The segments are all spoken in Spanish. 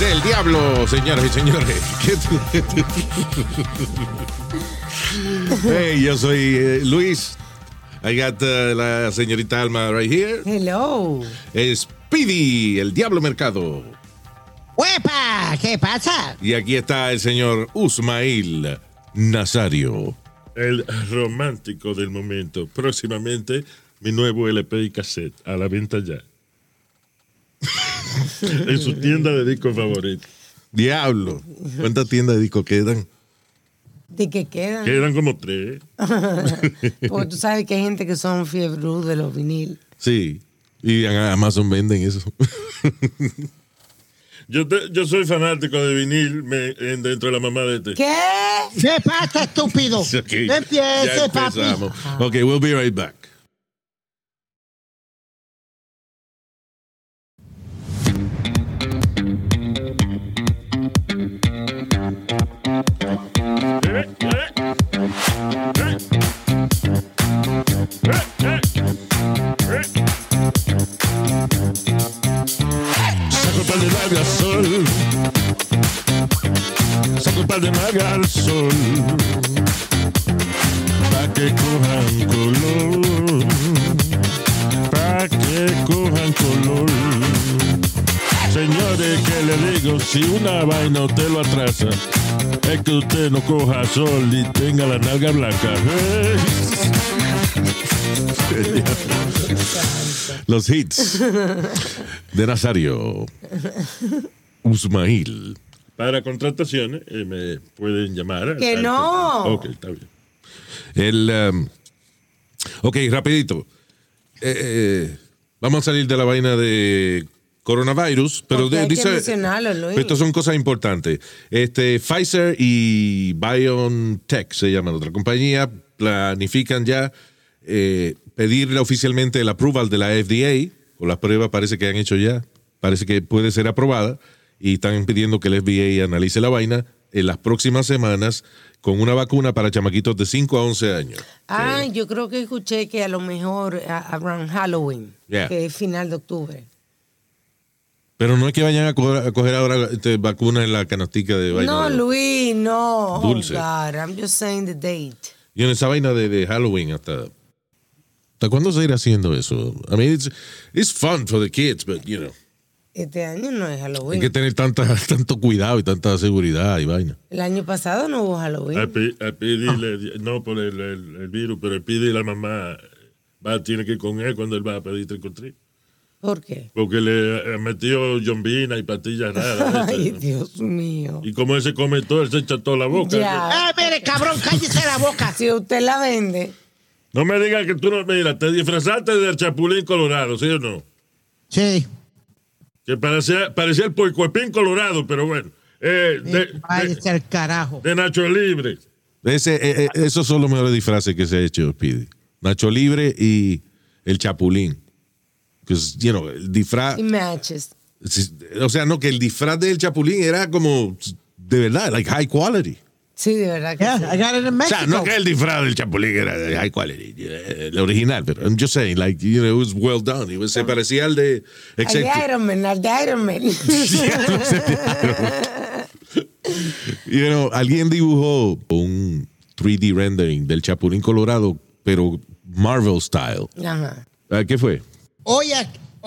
El diablo, señoras y señores. ¿Qué tú- hey, yo soy eh, Luis. I got uh, la señorita Alma right here. Hello. Es Speedy, el diablo mercado. ¡Huepa! ¿Qué pasa? Y aquí está el señor Usmail Nazario. El romántico del momento. Próximamente, mi nuevo LP y cassette a la venta ya. en su tienda de discos favorita. Diablo. ¿Cuántas tiendas de discos quedan? ¿De qué quedan? Quedan como tres. Porque tú sabes que hay gente que son fiebrudos de los vinil. Sí. Y en Amazon venden eso. Yo, te- yo soy fanático de vinil me- en- dentro de la mamá de este. ¿Qué? ¿Qué pasa, estúpido? Ok, No ya empieces, papi. empezamos. Ok, we'll be right back. Al sol. Saco un par de nalgas al sol. Pa' que cojan color. Pa' que cojan color. Señores, que le digo, si una vaina usted lo atrasa, es que usted no coja sol y tenga la nalga blanca. Los hits de Nazario. Usmail. Para contrataciones, eh, me pueden llamar. Que al- no. Ok, está bien. El, um, ok, rapidito. Eh, eh, vamos a salir de la vaina de coronavirus, pero de- dice... Estas son cosas importantes. Este, Pfizer y BioNTech se llaman otra compañía, planifican ya eh, pedirle oficialmente el approval de la FDA, o las pruebas parece que han hecho ya, parece que puede ser aprobada, y están pidiendo que el FDA analice la vaina en las próximas semanas con una vacuna para chamaquitos de 5 a 11 años. Ah, yo creo que escuché que a lo mejor around Halloween, Yeah. que es final de octubre. Pero no es que vayan a coger, a coger ahora este, vacuna en la canastica de vaina. No, de- Luis, no. Dulce. Oh, God, I'm just saying the date. Y en esa vaina de, de Halloween hasta. ¿Hasta cuándo se irá haciendo eso? I mean, it's, it's fun for the kids, but, you know, Este año no es hay Halloween. que tener tanta, tanto cuidado y tanta seguridad y vaina. El año pasado no hubo Halloween. A, Pi- a Pidi le- no por el, el- el virus, pero el Pidi y la mamá va, tiene que ir con él cuando él va a pedir treat. ¿Por qué? Porque le eh, metió jombina y pastillas raras. Ay, Dios mío. y como él se come todo, él se echa toda la boca. Ya. ¡Eh, mire, cabrón, cállese la boca! Si usted la vende, No me digas que tú no, mira, te disfrazaste del chapulín colorado, ¿sí o no? Sí. Que parecía, parecía el puercoespín colorado, pero bueno. Eh, de, al carajo. de Nacho Libre. Ese, eh, eh, esos son los mejores disfraces que se ha hecho, Speedy. Nacho Libre y el Chapulín. Because, you know, el disfraz. y matches. O sea, no, que el disfraz del Chapulín era como de verdad, like high quality. Sí, de verdad que Yeah, sí. I got it in O Mexico. sea, no que el disfraz del Chapulín era de high quality, eh, el original, pero I'm just saying, like, you know, it was well done. It was- se parecía al de. Al de Iron Man, al de Iron Man. You know, alguien dibujó un 3D rendering del Chapulín Colorado, pero Marvel style. Ajá. Ah, ¿Qué fue? Oye,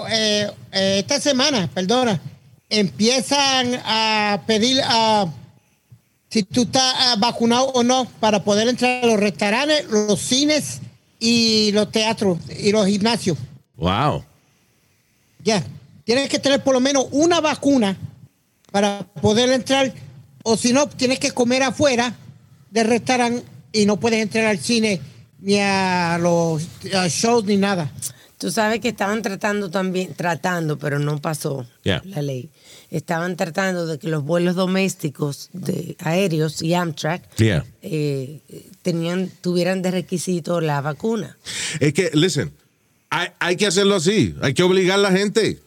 eh, eh, esta semana, perdona, empiezan a pedir a si tú estás ah, vacunado o no para poder entrar a los restaurantes, los cines y los teatros y los gimnasios. Wow. Ya, tienes que tener por lo menos una vacuna para poder entrar, o si no, tienes que comer afuera del restaurante y no puedes entrar al cine ni a los a shows ni nada. Tú sabes que estaban tratando también, tratando, pero no pasó Yeah. la ley. Estaban tratando de que los vuelos domésticos de aéreos y Amtrak Yeah. eh, tenían, tuvieran de requisito la vacuna. Es que, listen, hay, hay que hacerlo así. Hay que obligar a la gente.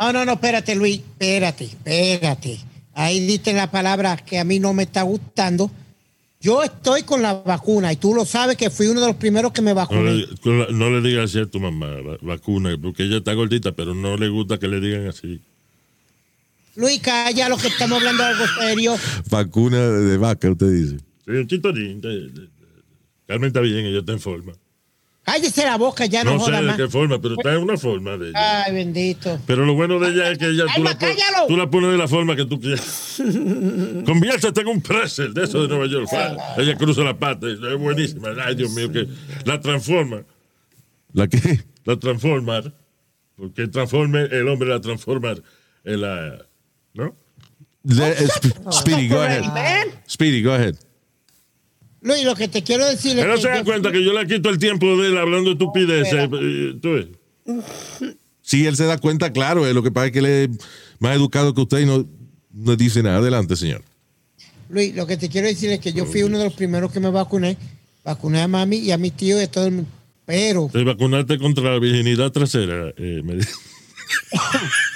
No, no, no, espérate, Luis, espérate, espérate. Ahí diste la palabra que a mí no me está gustando. Yo estoy con la vacuna y tú lo sabes que fui uno de los primeros que me No vacuné. le, con la- no le digas así a tu mamá, va- vacuna, porque ella está gordita, pero no le gusta que le digan así. Luis, calla lo que estamos hablando de algo serio. Vacuna de vaca, usted dice. Sí, un chintorín. de- de- de- Carmen está bien, ella está en forma. Cállese la boca, ya no, No sé joda de más. qué forma, pero está en una forma de ella. Ay, bendito. Pero lo bueno de ella es que ella, tú, Alma, la, pon- cállalo. tú la pones de la forma que tú quieras. Conviértete en un pretzel de eso de Nueva York. Fa. Ella cruza la pata, es buenísima. Ay, Dios mío, que la transforma. ¿La qué? La transformar. Porque transforme, el hombre la transforma en la. ¿No? Sp- Speedy, go ahead. Speedy, go ahead. Luis, lo que te quiero decir es no que se da yo- cuenta que yo le quito el tiempo de él hablando de estupideces. eh. Sí, él se da cuenta, claro. eh, Lo que pasa es que él es más educado que usted y no, no dice nada. Adelante, señor. Luis, lo que te quiero decir es que yo fui uno de los primeros que me vacuné. Vacuné a mami y a mi tío y a todo el mundo. Pero, De vacunarte contra la virginidad trasera. eh, me.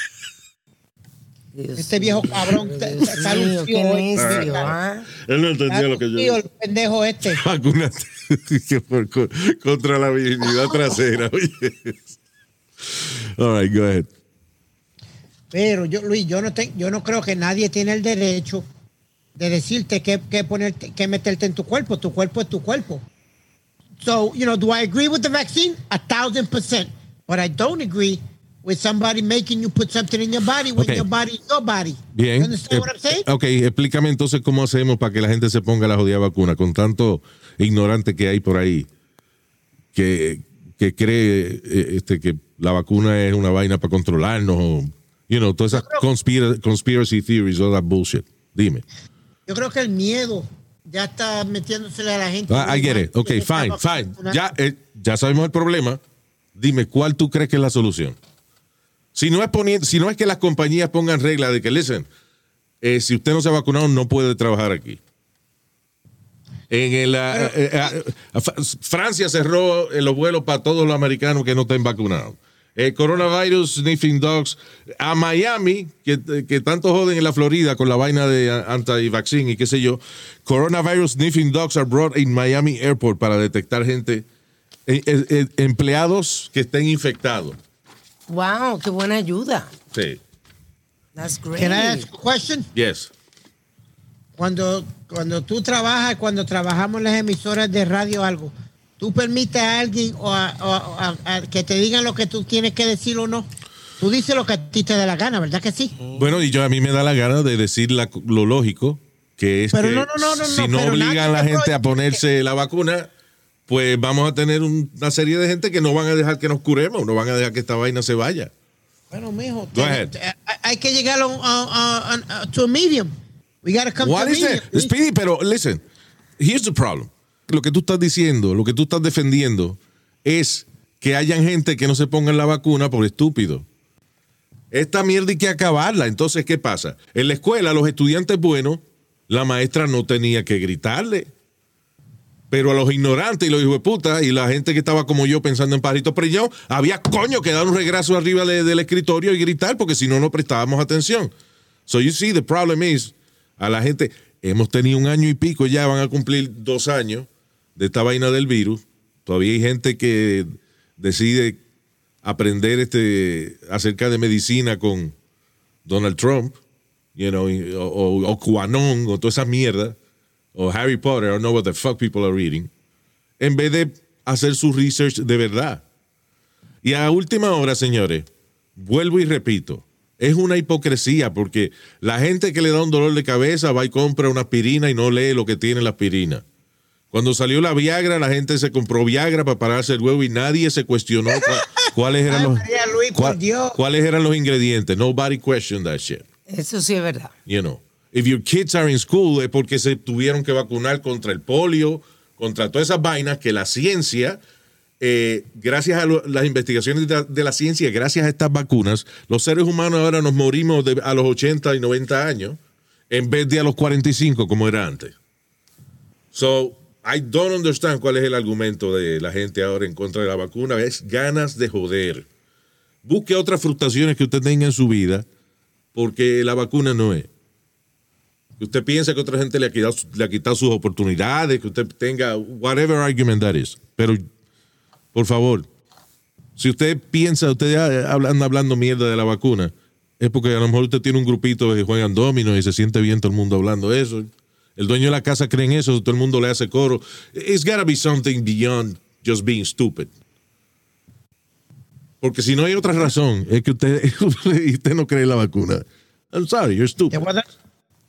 Dios este viejo cabrón te- te- Dios está mío, lucido qué hoy. necio, ¿ah? Él no entendía lo que yo el pendejo este. Co- contra la virginidad trasera. Oye. All right, go ahead. Pero yo, Luis, yo no, te- yo no creo que nadie tiene el derecho de decirte qué, qué ponerte, qué meterte en tu cuerpo. Tu cuerpo es tu cuerpo. So, you know, do I agree with the vaccine? A thousand percent. But I don't agree with somebody making you put something in your body when Okay. your body is your body. Bien. You understand what I'm saying? Ok, explícame entonces cómo hacemos para que la gente se ponga la jodida vacuna con tanto ignorante que hay por ahí que, que cree eh, este, que la vacuna es una vaina para controlarnos o, you know, todas esas conspira- conspiracy theories, all that bullshit. Dime. Yo creo que el miedo ya está metiéndosele a la gente. Ah, I get it. Ok, fine, fine. Ya, eh, ya sabemos el problema. Dime, ¿cuál tú crees que es la solución? Si no es, poniendo, si no es que las compañías pongan reglas de que, listen, eh, si usted no se ha vacunado, no puede trabajar aquí. En el, ah, eh, ah, ah, Francia cerró eh, los vuelos para todos los americanos que no estén vacunados. El coronavirus sniffing dogs a Miami, que, que tanto joden en la Florida con la vaina de anti-vaccine y qué sé yo. Coronavirus sniffing dogs are brought in Miami Airport para detectar gente, eh, eh, eh, empleados que estén infectados. Wow, qué buena ayuda. Sí. That's great. Can I ask a question? Yes. Cuando, cuando tú trabajas, cuando trabajamos en las emisoras de radio o algo, ¿tú permites a alguien o a, o a- a- a que te digan lo que tú tienes que decir o no? Tú dices lo que a ti te da la gana, ¿verdad que sí? Bueno, y yo a mí me da la gana de decir la- lo lógico, que es Pero que no, no, no, no, si no, obligan a la gente a ponerse la vacuna, pues vamos a tener un- una serie de gente que no van a dejar que nos curemos, no van a dejar que esta vaina se vaya. Bueno, mijo, Go te- ahead. te- hay- que llegar a, un- a- a- a- to a medium. We gotta come What to a is medium. it? Speedy, pero listen, here's the problem. Lo que tú estás diciendo, lo que tú estás defendiendo es que hayan gente que no se ponga la vacuna por estúpido. Esta mierda hay que acabarla. Entonces, ¿qué pasa? En la escuela, los estudiantes buenos, la maestra no tenía que gritarle. Pero a los ignorantes y los hijos de puta y la gente que estaba como yo pensando en pajaritos preñados, había coño que dar un regreso arriba de- del escritorio y gritar porque si no, no prestábamos atención. So you see, the problem is, a la gente, hemos tenido un año y pico ya, van a cumplir dos años de esta vaina del virus. Todavía hay gente que decide aprender este acerca de medicina con Donald Trump, you know, o, o, o o toda esa mierda, o Harry Potter, I don't know what the fuck people are reading, en vez de hacer su research de verdad. Y a última hora, señores, vuelvo y repito, es una hipocresía porque la gente que le da un dolor de cabeza va y compra una aspirina y no lee lo que tiene la aspirina. Cuando salió la Viagra, la gente se compró Viagra para pararse el huevo y nadie se cuestionó cuáles eran los Luis, cuáles eran los ingredientes. Nobody questioned that shit. Eso sí es verdad. You know, if your kids are in school es porque se tuvieron que vacunar contra el polio, contra todas esas vainas que la ciencia eh, gracias a las investigaciones de, la ciencia, gracias a estas vacunas, los seres humanos ahora nos morimos a los 80 y 90 años en vez de a los 45 como era antes. So, I don't understand cuál es el argumento de la gente ahora en contra de la vacuna. Es ganas de joder. Busque otras frustraciones que usted tenga en su vida porque la vacuna no es. Que usted piensa que otra gente le ha quitado, le ha quitado sus oportunidades, que usted tenga whatever argument that is. Pero, por favor, si usted piensa, usted ya habla- anda hablando mierda de la vacuna, es porque a lo mejor usted tiene un grupito que juegan domino y se siente bien todo el mundo hablando eso. El dueño de la casa cree en eso, todo el mundo le hace coro. It's gotta be something beyond just being stupid. Porque si no hay otra razón, es que usted, usted no cree en la vacuna. I'm sorry, you're Te stupid. voy a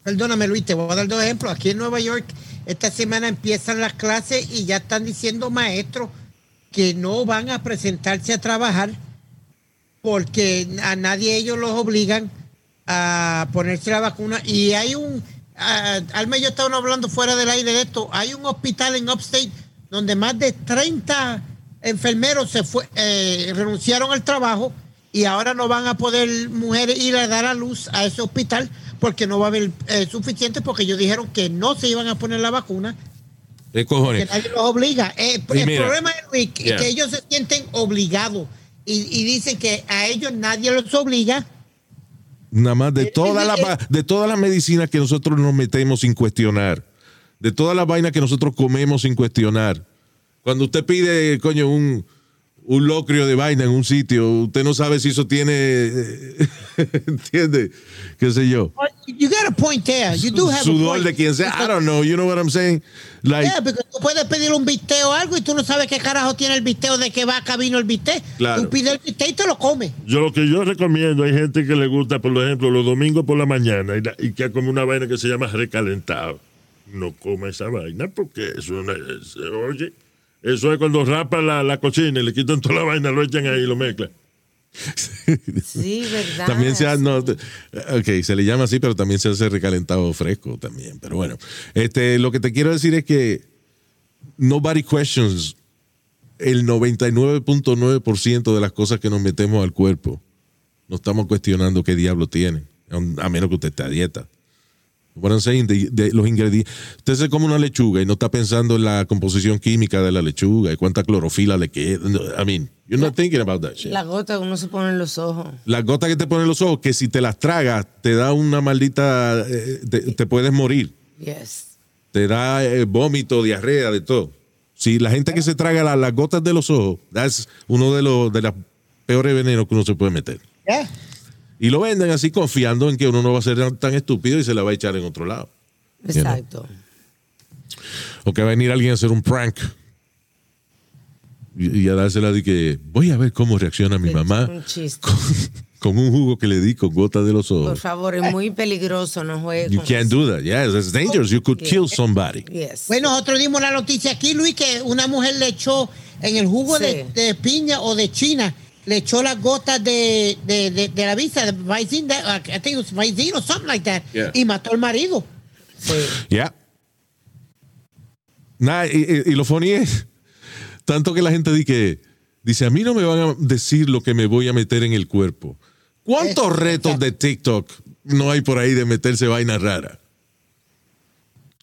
perdóname, Luis, te voy a dar dos ejemplos. Aquí en Nueva York, esta semana empiezan las clases y ya están diciendo maestros que no van a presentarse a trabajar porque a nadie ellos los obligan a ponerse la vacuna. Y hay un, ah, Alma y yo estábamos hablando fuera del aire de esto, hay un hospital en Upstate donde más de 30 enfermeros se eh, renunciaron al trabajo y ahora no van a poder mujeres ir a dar a luz a ese hospital porque no va a haber eh, suficiente porque ellos dijeron que no se iban a poner la vacuna ¿Qué que cojones? nadie los obliga. Eh, el mira, problema es que- yeah. que ellos se sienten obligados y, y dicen que a ellos nadie los obliga. Nada más de Eh, todas las eh. de todas las medicinas que nosotros nos metemos sin cuestionar, de todas las vainas que nosotros comemos sin cuestionar. Cuando usted pide, coño, un, un locrio de vaina en un sitio, usted no sabe si eso tiene, eh, ¿entiende? ¿Qué sé yo? You got a point there. You do have a Sudor point. de quien sea. I don't know. You know what I'm saying? Like, Yeah, porque tú puedes pedir un bistec o algo y tú no sabes qué carajo tiene el bistec de qué vaca vino el bistec. Claro. Tú pides el bistec y te lo comes. Yo lo que yo recomiendo, hay gente que le gusta, por ejemplo, los domingos por la mañana y, la- y que come una vaina que se llama recalentado. No come esa vaina porque eso no es, oye, eso es cuando rapan la, la cocina y le quitan toda la vaina, lo echan ahí y lo mezclan. Sí, verdad. También se hace, no, ok, se le llama así, pero también se hace recalentado fresco también. Pero bueno, este, lo que te quiero decir es que nobody questions el 99.9% de las cosas que nos metemos al cuerpo. No estamos cuestionando qué diablo tiene, a menos que usted esté a dieta. What I'm saying, de, de los ingredientes. Usted se come una lechuga y no está pensando en la composición química de la lechuga y cuánta clorofila le queda. I mean, you're not thinking about that shit La gota que uno se pone en los ojos. las gotas que te ponen en los ojos, que si te las tragas, te da una maldita. eh, te, te puedes morir. Yes. Te da eh, vómito, diarrea, de todo. Si la gente que se traga la- las gotas de los ojos, es uno de los de los peores venenos que uno se puede meter. Yeah. Y lo venden así confiando en que uno no va a ser tan estúpido y se la va a echar en otro lado. Exacto. O que va a venir alguien a hacer un prank. Y, y a dársela de que voy a ver cómo reacciona mi mamá Un chiste. con, con un jugo que le di con gotas de los Por ojos. favor, es muy peligroso, no juegues You can't eso. do that. Yes, it's dangerous. You could kill somebody. Yes. Bueno, nosotros dimos la noticia aquí, Luis, que una mujer le echó en el jugo Sí. de, de piña o de china, le echó las gotas de, de, de, de la visa, de I think it was or something like that, Yeah. y mató al marido. Sí. Yeah. Nah, y, y- y lo funny es, tanto que la gente dice que, dice, a mí no me van a decir lo que me voy a meter en el cuerpo. ¿Cuántos retos de TikTok no hay por ahí de meterse vaina rara?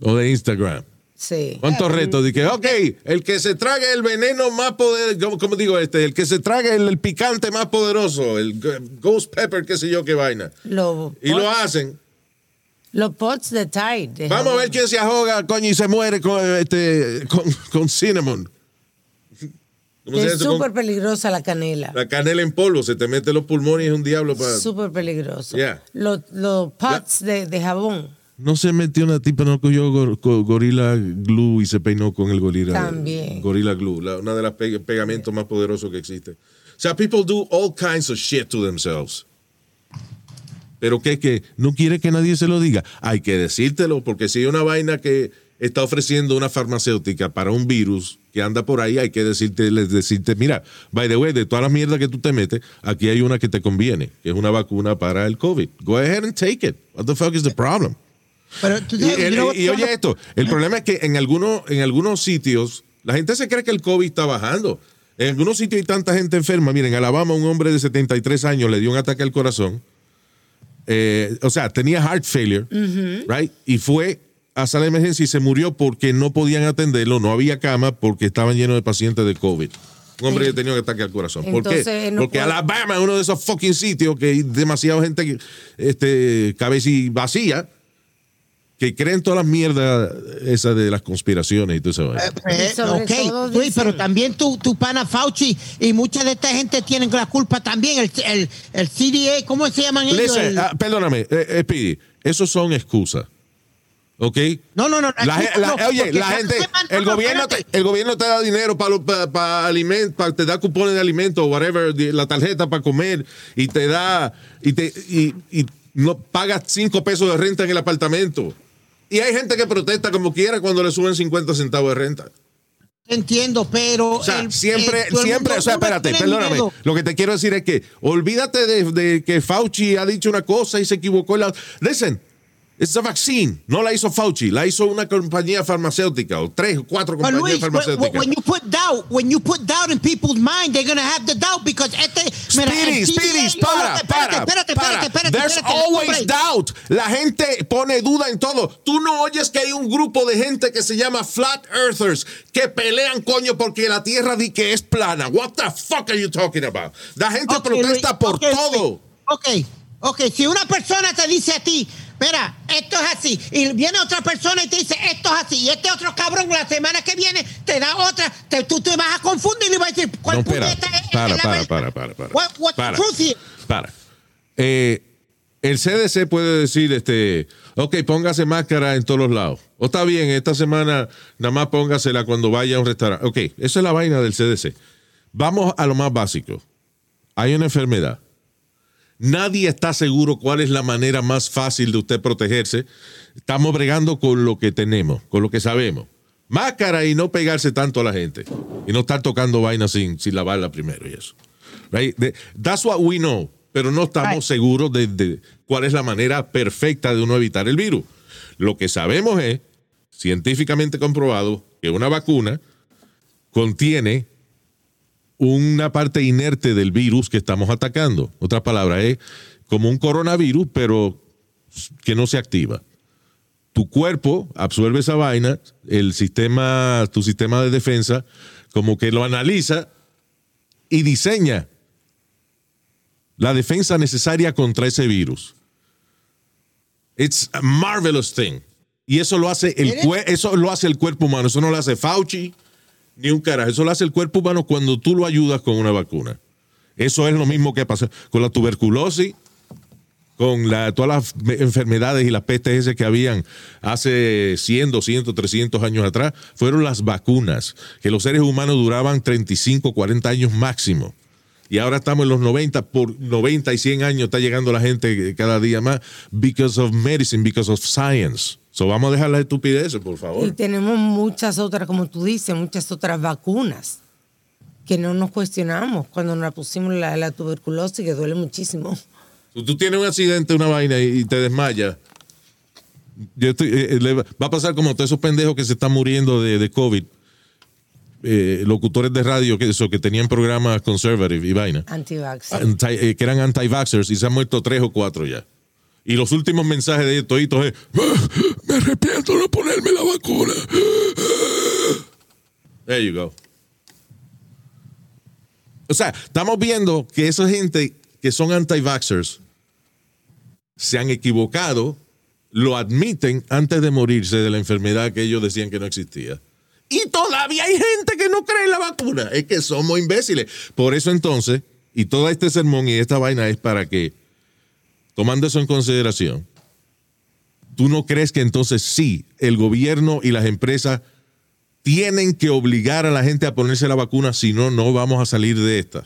O de Instagram. Sí. ¿Cuántos retos? Que, ok, el que se trague el veneno más poderoso, ¿cómo, digo este? El que se trague el, el picante más poderoso, el ghost pepper, qué sé yo, qué vaina. Lo- Y lo hacen. Los pots de Tide. de Vamos a ver quién se ahoga, coño, y se muere con, este, con, con cinnamon. ¿Cómo se Es súper peligrosa la canela. La canela en polvo, se te mete los pulmones y es un diablo para... Súper peligroso. Yeah. Los, los pots de, de jabón No se metió una tipa, no cogió gor- gorila glue y se peinó con el gorila. También. Gorila glue, la- una de las pe- pegamentos más poderosos que existe. O sea, people do all kinds of shit to themselves. Pero que que no quiere que nadie se lo diga. Hay que decírtelo, porque si hay una vaina que está ofreciendo una farmacéutica para un virus que anda por ahí, hay que decirte, les decirte, mira, by the way, de todas las mierdas que tú te metes, aquí hay una que te conviene, que es una vacuna para el COVID. Go ahead and take it. What the fuck is the problem? Pero tú Y, el- y oye esto, el problema es que en algunos, en algunos sitios la gente se cree que el COVID está bajando. En algunos sitios hay tanta gente enferma. Miren, en Alabama un hombre de 73 años le dio un ataque al corazón. Eh, o sea, tenía heart failure, right? Y fue a sala de emergencia y se murió porque no podían atenderlo, no había cama porque estaban llenos de pacientes de COVID. Un hombre que tenía un ataque al corazón. ¿Por qué? Entonces, no porque puede- Alabama es uno de esos fucking sitios que hay demasiada gente este, cabeza y vacía que creen todas las mierdas esas de las conspiraciones y todo eso. Eh, Y sobre ok, todo Luis, dicen- pero también tu, tu pana Fauci y mucha de esta gente tienen la culpa también. El, el, el CDA, ¿cómo se llaman ellos? Listen, ah, perdóname, eh, eh, Speedy, esos son excusas. ¿Ok? no, no, no. La la- no, oye, la gente, el no, gobierno, te, el gobierno te da dinero para para alimentos, te da cupones de alimentos, whatever, la tarjeta para comer y te da y te y, y no pagas cinco pesos de renta en el apartamento. Y hay gente que protesta como quiera cuando le suben 50 centavos de renta. Entiendo, pero. O sea, el- siempre, el siempre, o sea, espérate, perdóname. miedo. Lo que te quiero decir es que olvídate de, de que Fauci ha dicho una cosa y se equivocó. La, listen, it's a vaccine. No la hizo Fauci, la hizo una compañía farmacéutica o tres o cuatro compañías Luis, farmacéuticas. when you put doubt, when you put doubt in people's mind, they're gonna have the doubt because este. Speedy, Speedy, CDA para, espérate, para, espérate, para. espérate, espérate, There's always doubt. La gente pone duda en todo. Tú no oyes que hay un grupo de gente que se llama Flat Earthers que pelean, coño, porque la Tierra di que es plana. What the fuck are you talking about? La gente Ok, protesta Luis, por ok, todo. Ok, ok. Si una persona te dice a ti, mira, esto es así, y viene otra persona y te dice, esto es así, y este otro cabrón la semana que viene te da otra, te- tú te vas a confundir y vas a decir, ¿cuál No, espera. puñeta es- Para, para, para, para, para. What? Para. Eh, el CDC puede decir, este, ok, póngase máscara en todos los lados. O está bien, esta semana nada más póngasela cuando vaya a un restaurante. Ok, esa es la vaina del CDC. Vamos a lo más básico. Hay una enfermedad. Nadie está seguro cuál es la manera más fácil de usted protegerse. Estamos bregando con lo que tenemos, con lo que sabemos. Máscara y no pegarse tanto a la gente. Y no estar tocando vainas sin, sin lavarla primero y eso. Right? That's what we know. Pero no estamos Right. seguros de, de cuál es la manera perfecta de uno evitar el virus. Lo que sabemos es, científicamente comprobado, que una vacuna contiene una parte inerte del virus que estamos atacando. Otra palabra es como un coronavirus, pero que no se activa. Tu cuerpo absorbe esa vaina, el sistema, tu sistema de defensa, como que lo analiza y diseña la defensa necesaria contra ese virus. It's a marvelous thing. Y eso lo hace el eso lo hace el cuerpo humano, eso no lo hace Fauci ni un carajo, eso lo hace el cuerpo humano cuando tú lo ayudas con una vacuna. Eso es lo mismo que pasa con la tuberculosis, con todas las me- enfermedades y las pestes que habían hace 100, 200, 300 años atrás, fueron las vacunas, que los seres humanos duraban 35, 40 años máximo. Y ahora estamos en los 90, por 90 y 100 años está llegando la gente cada día más because of medicine, because of science. So vamos a dejar las estupideces, por Y favor. tenemos muchas otras, como tú dices, muchas otras vacunas que no nos cuestionamos cuando nos pusimos la, la tuberculosis, que duele muchísimo. Si tú tienes un accidente, una vaina y, y te desmayas, yo estoy- eh, eh, le va va a pasar como todos esos pendejos que se están muriendo de, de COVID, eh, locutores de radio que, eso, que tenían programas conservative y vaina, anti- eh, que eran anti-vaxxers y se han muerto tres o cuatro ya. Y los últimos mensajes de toditos es, "Ah, me arrepiento de no ponerme la vacuna. There you go. O sea, estamos viendo que esa gente que son anti-vaxxers se han equivocado, lo admiten antes de morirse de la enfermedad que ellos decían que no existía. Y todavía hay gente que no cree en la vacuna. Es que somos imbéciles. Por eso entonces, y todo este sermón y esta vaina es para que, tomando eso en consideración, ¿tú no crees que entonces sí, el gobierno y las empresas tienen que obligar a la gente a ponerse la vacuna, si no, no vamos a salir de esta?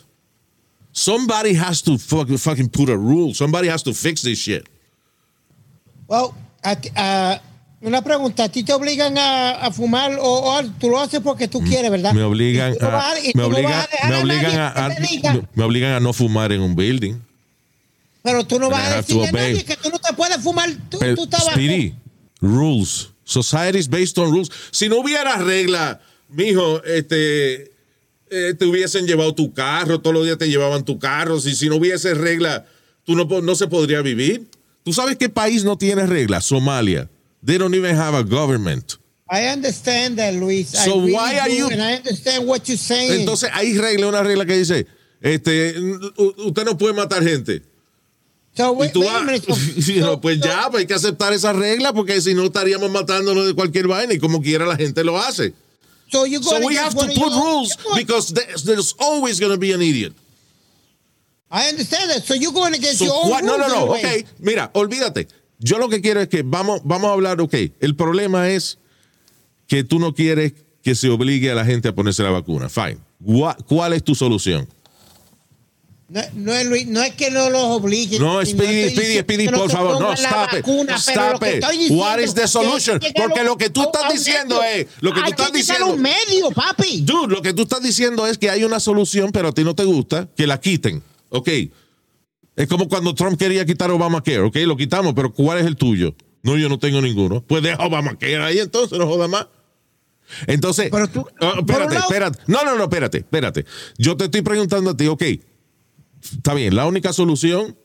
Somebody has to fuck- fucking put a rule. Somebody has to fix this shit. Well, a- una pregunta, ¿a ti te obligan a, a fumar o, o tú lo haces porque tú quieres, verdad? Me obligan a, me obligan, a obligan me obligan a no fumar en un building. Pero tú no vas I a decirle a nadie que tú no te puedes fumar tú, Pero, tú. Speedy, rules. Society is based on rules. Si no hubiera regla, mijo, este, eh, te hubiesen llevado tu carro, todos los días te llevaban tu carro. Si, si no hubiese regla, tú no, no se podría vivir. ¿Tú sabes qué país no tiene reglas? Somalia. They don't even have a government. I understand that, Luis. I So really why are you- And I understand what you're saying. Entonces hay regla, una regla que dice, este, usted no puede matar gente. So, Y tú vas- so- pues so- ya, pues hay que aceptar esa regla porque si no estaríamos matándonos de cualquier vaina y como quiera la gente lo hace. So, going we have to put rules because there's, there's always going to be an idiot. I understand that. So you're going against So, your own what- no, no, rules no, ok, mira, olvídate. Yo lo que quiero es que vamos, vamos a hablar, ok, el problema es que tú no quieres que se obligue a la gente a ponerse la vacuna. Fine. ¿Cuál es tu solución? No, no, es, no es que no los obliguen. No, Speedy, Speedy, Speedy, por favor, no, stop it, vacuna, stop it. diciendo What is the solution? Porque lo que tú estás diciendo es- lo que tú estás diciendo- un medio, papi. Dude, lo que tú estás diciendo es que hay una solución, pero a ti no te gusta, que la quiten. Ok. Es como cuando Trump quería quitar Obamacare, ok, lo quitamos, pero ¿cuál es el tuyo? No, yo no tengo ninguno. Pues deja Obamacare ahí entonces, no joda más. Entonces, Pero tú- por espérate, espérate. No, no, no, espérate, espérate. Yo te estoy preguntando a ti, ok, está bien, la única solución,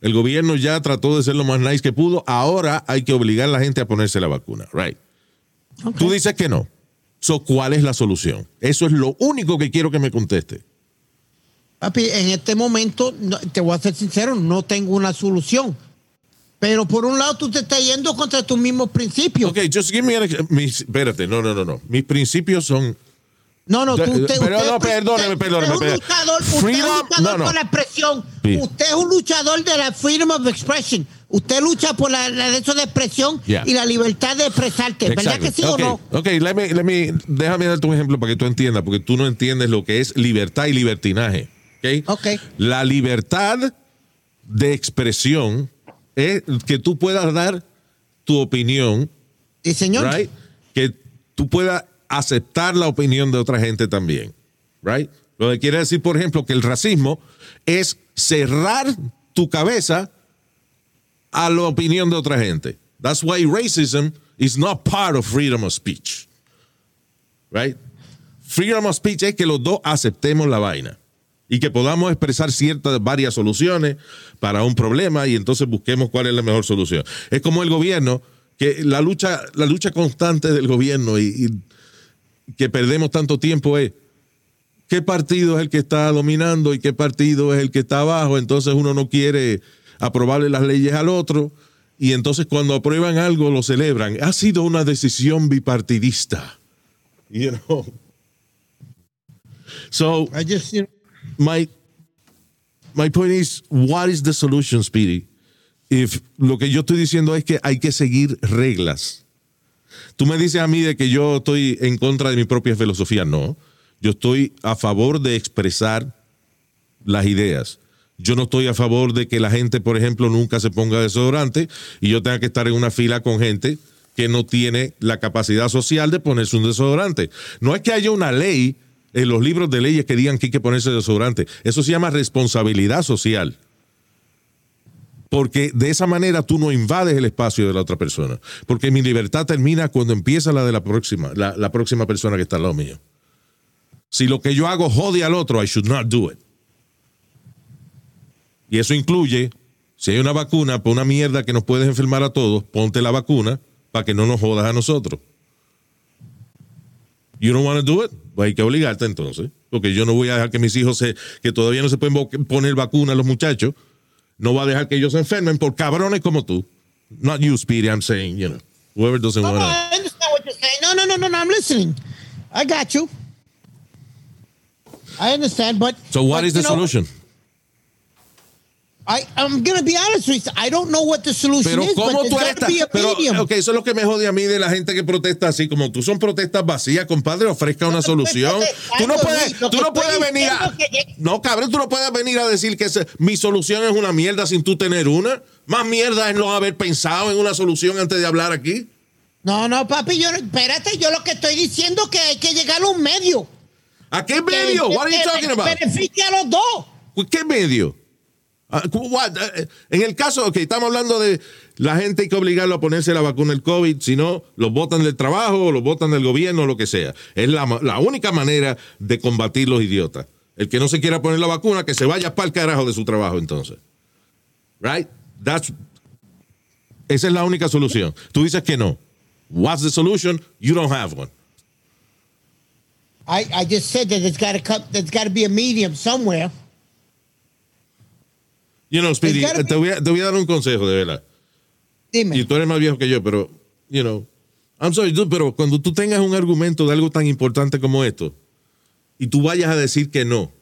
el gobierno ya trató de ser lo más nice que pudo, ahora hay que obligar a la gente a ponerse la vacuna, right? Tú dices que no. So, ¿cuál es la solución? Eso es lo único que quiero que me conteste. Papi, en este momento, te voy a ser sincero, no tengo una solución. Pero por un lado, tú te estás yendo contra tus mismos principios. Ok, just give me an mis- espérate, no, no, no, no. Mis principios son No, no, tú, usted, pero usted- no, perdóneme, perdóneme, Usted es un luchador, usted es un Freedom- luchador no, no. por la expresión. Sí. Usted es un luchador de la freedom of expression. Usted lucha por la, la derecho de expresión Yeah. y la libertad de expresarte. ¿Verdad que sí o no? Ok, let me- let me- déjame darte un ejemplo para que tú entiendas, porque tú no entiendes lo que es libertad y libertinaje. Ok. La libertad de expresión es que tú puedas dar tu opinión, Sí, señor. right? Que tú puedas aceptar la opinión de otra gente también, right? Lo que quiere decir, por ejemplo, que el racismo es cerrar tu cabeza a la opinión de otra gente. That's why racism is not part of freedom of speech. Right? Freedom of speech es que los dos aceptemos la vaina y que podamos expresar ciertas varias soluciones para un problema y entonces busquemos cuál es la mejor solución. Es como el gobierno que la lucha la lucha constante del gobierno y, y que perdemos tanto tiempo es qué partido es el que está dominando y qué partido es el que está abajo. Entonces uno no quiere aprobarle las leyes al otro y entonces cuando aprueban algo lo celebran. Ha sido una decisión bipartidista. You know. So I just, you know, my my point is, what is the solution, Speedy? If lo que yo estoy diciendo es que hay que seguir reglas. Tú me dices a mí de que yo estoy en contra de mi propia filosofía. No. Yo estoy a favor de expresar las ideas. Yo no estoy a favor de que la gente, por ejemplo, nunca se ponga desodorante y yo tenga que estar en una fila con gente que no tiene la capacidad social de ponerse un desodorante. No es que haya una ley en los libros de leyes que digan que hay que ponerse desodorante. Eso se llama responsabilidad social. Porque de esa manera tú no invades el espacio de la otra persona. Porque mi libertad termina cuando empieza la de la próxima, la, próxima persona que está al lado mío. Si lo que yo hago jode al otro, I should not do it. Y eso incluye, si hay una vacuna por una mierda que nos puede enfermar a todos, ponte la vacuna para que no nos jodas a nosotros. You don't want to do it? Pues hay que obligarte entonces. Porque yo no voy a dejar que mis hijos se, que todavía no se pueden poner vacuna los muchachos, no va a dejar que ellos se enfermen por cabrones como tú. Not you, Speedy, I'm saying, you know, whoever doesn't want no, to. I understand what you're saying. No, no, no, no, no, I'm listening. I got you. I understand, but So what but, is the know, solution? I, I'm gonna be honest with you. I don't know what the solution Pero is, cómo tú a Pero, medium. ok, eso es lo que me jode a mí de la gente que protesta así como tú. Son protestas vacías, compadre. Ofrezca una No solución. Tú no puedes, tú no puedes venir a. que No, cabrón, tú no puedes venir a decir que mi solución es una mierda sin tú tener una. Más mierda es no haber pensado en una solución antes de hablar aquí. No, no, papi, yo, espérate, yo lo que estoy diciendo es que hay que llegar a un medio. ¿A qué medio? Que- What are you talking about? Beneficia a los dos. ¿Qué medio? Ah, what? Eh, En el caso, ok, estamos hablando de la gente hay que obligarlo a ponerse la vacuna del COVID, si no, los votan del trabajo, los votan del gobierno, lo que sea. Es la, única manera de combatir los idiotas. El que no se quiera poner la vacuna, que se vaya para el carajo de su trabajo entonces. Right? That's, esa es la única solución. Tú dices que no. What's the solution? You don't have one. I, I just said that there's got to be a medium somewhere. You know, Speedy, te voy, a, te voy a dar un consejo, de verdad. Dime. Y tú eres más viejo que yo, pero, you know, I'm sorry, dude, pero cuando tú tengas un argumento de algo tan importante como esto, y tú vayas a decir que no,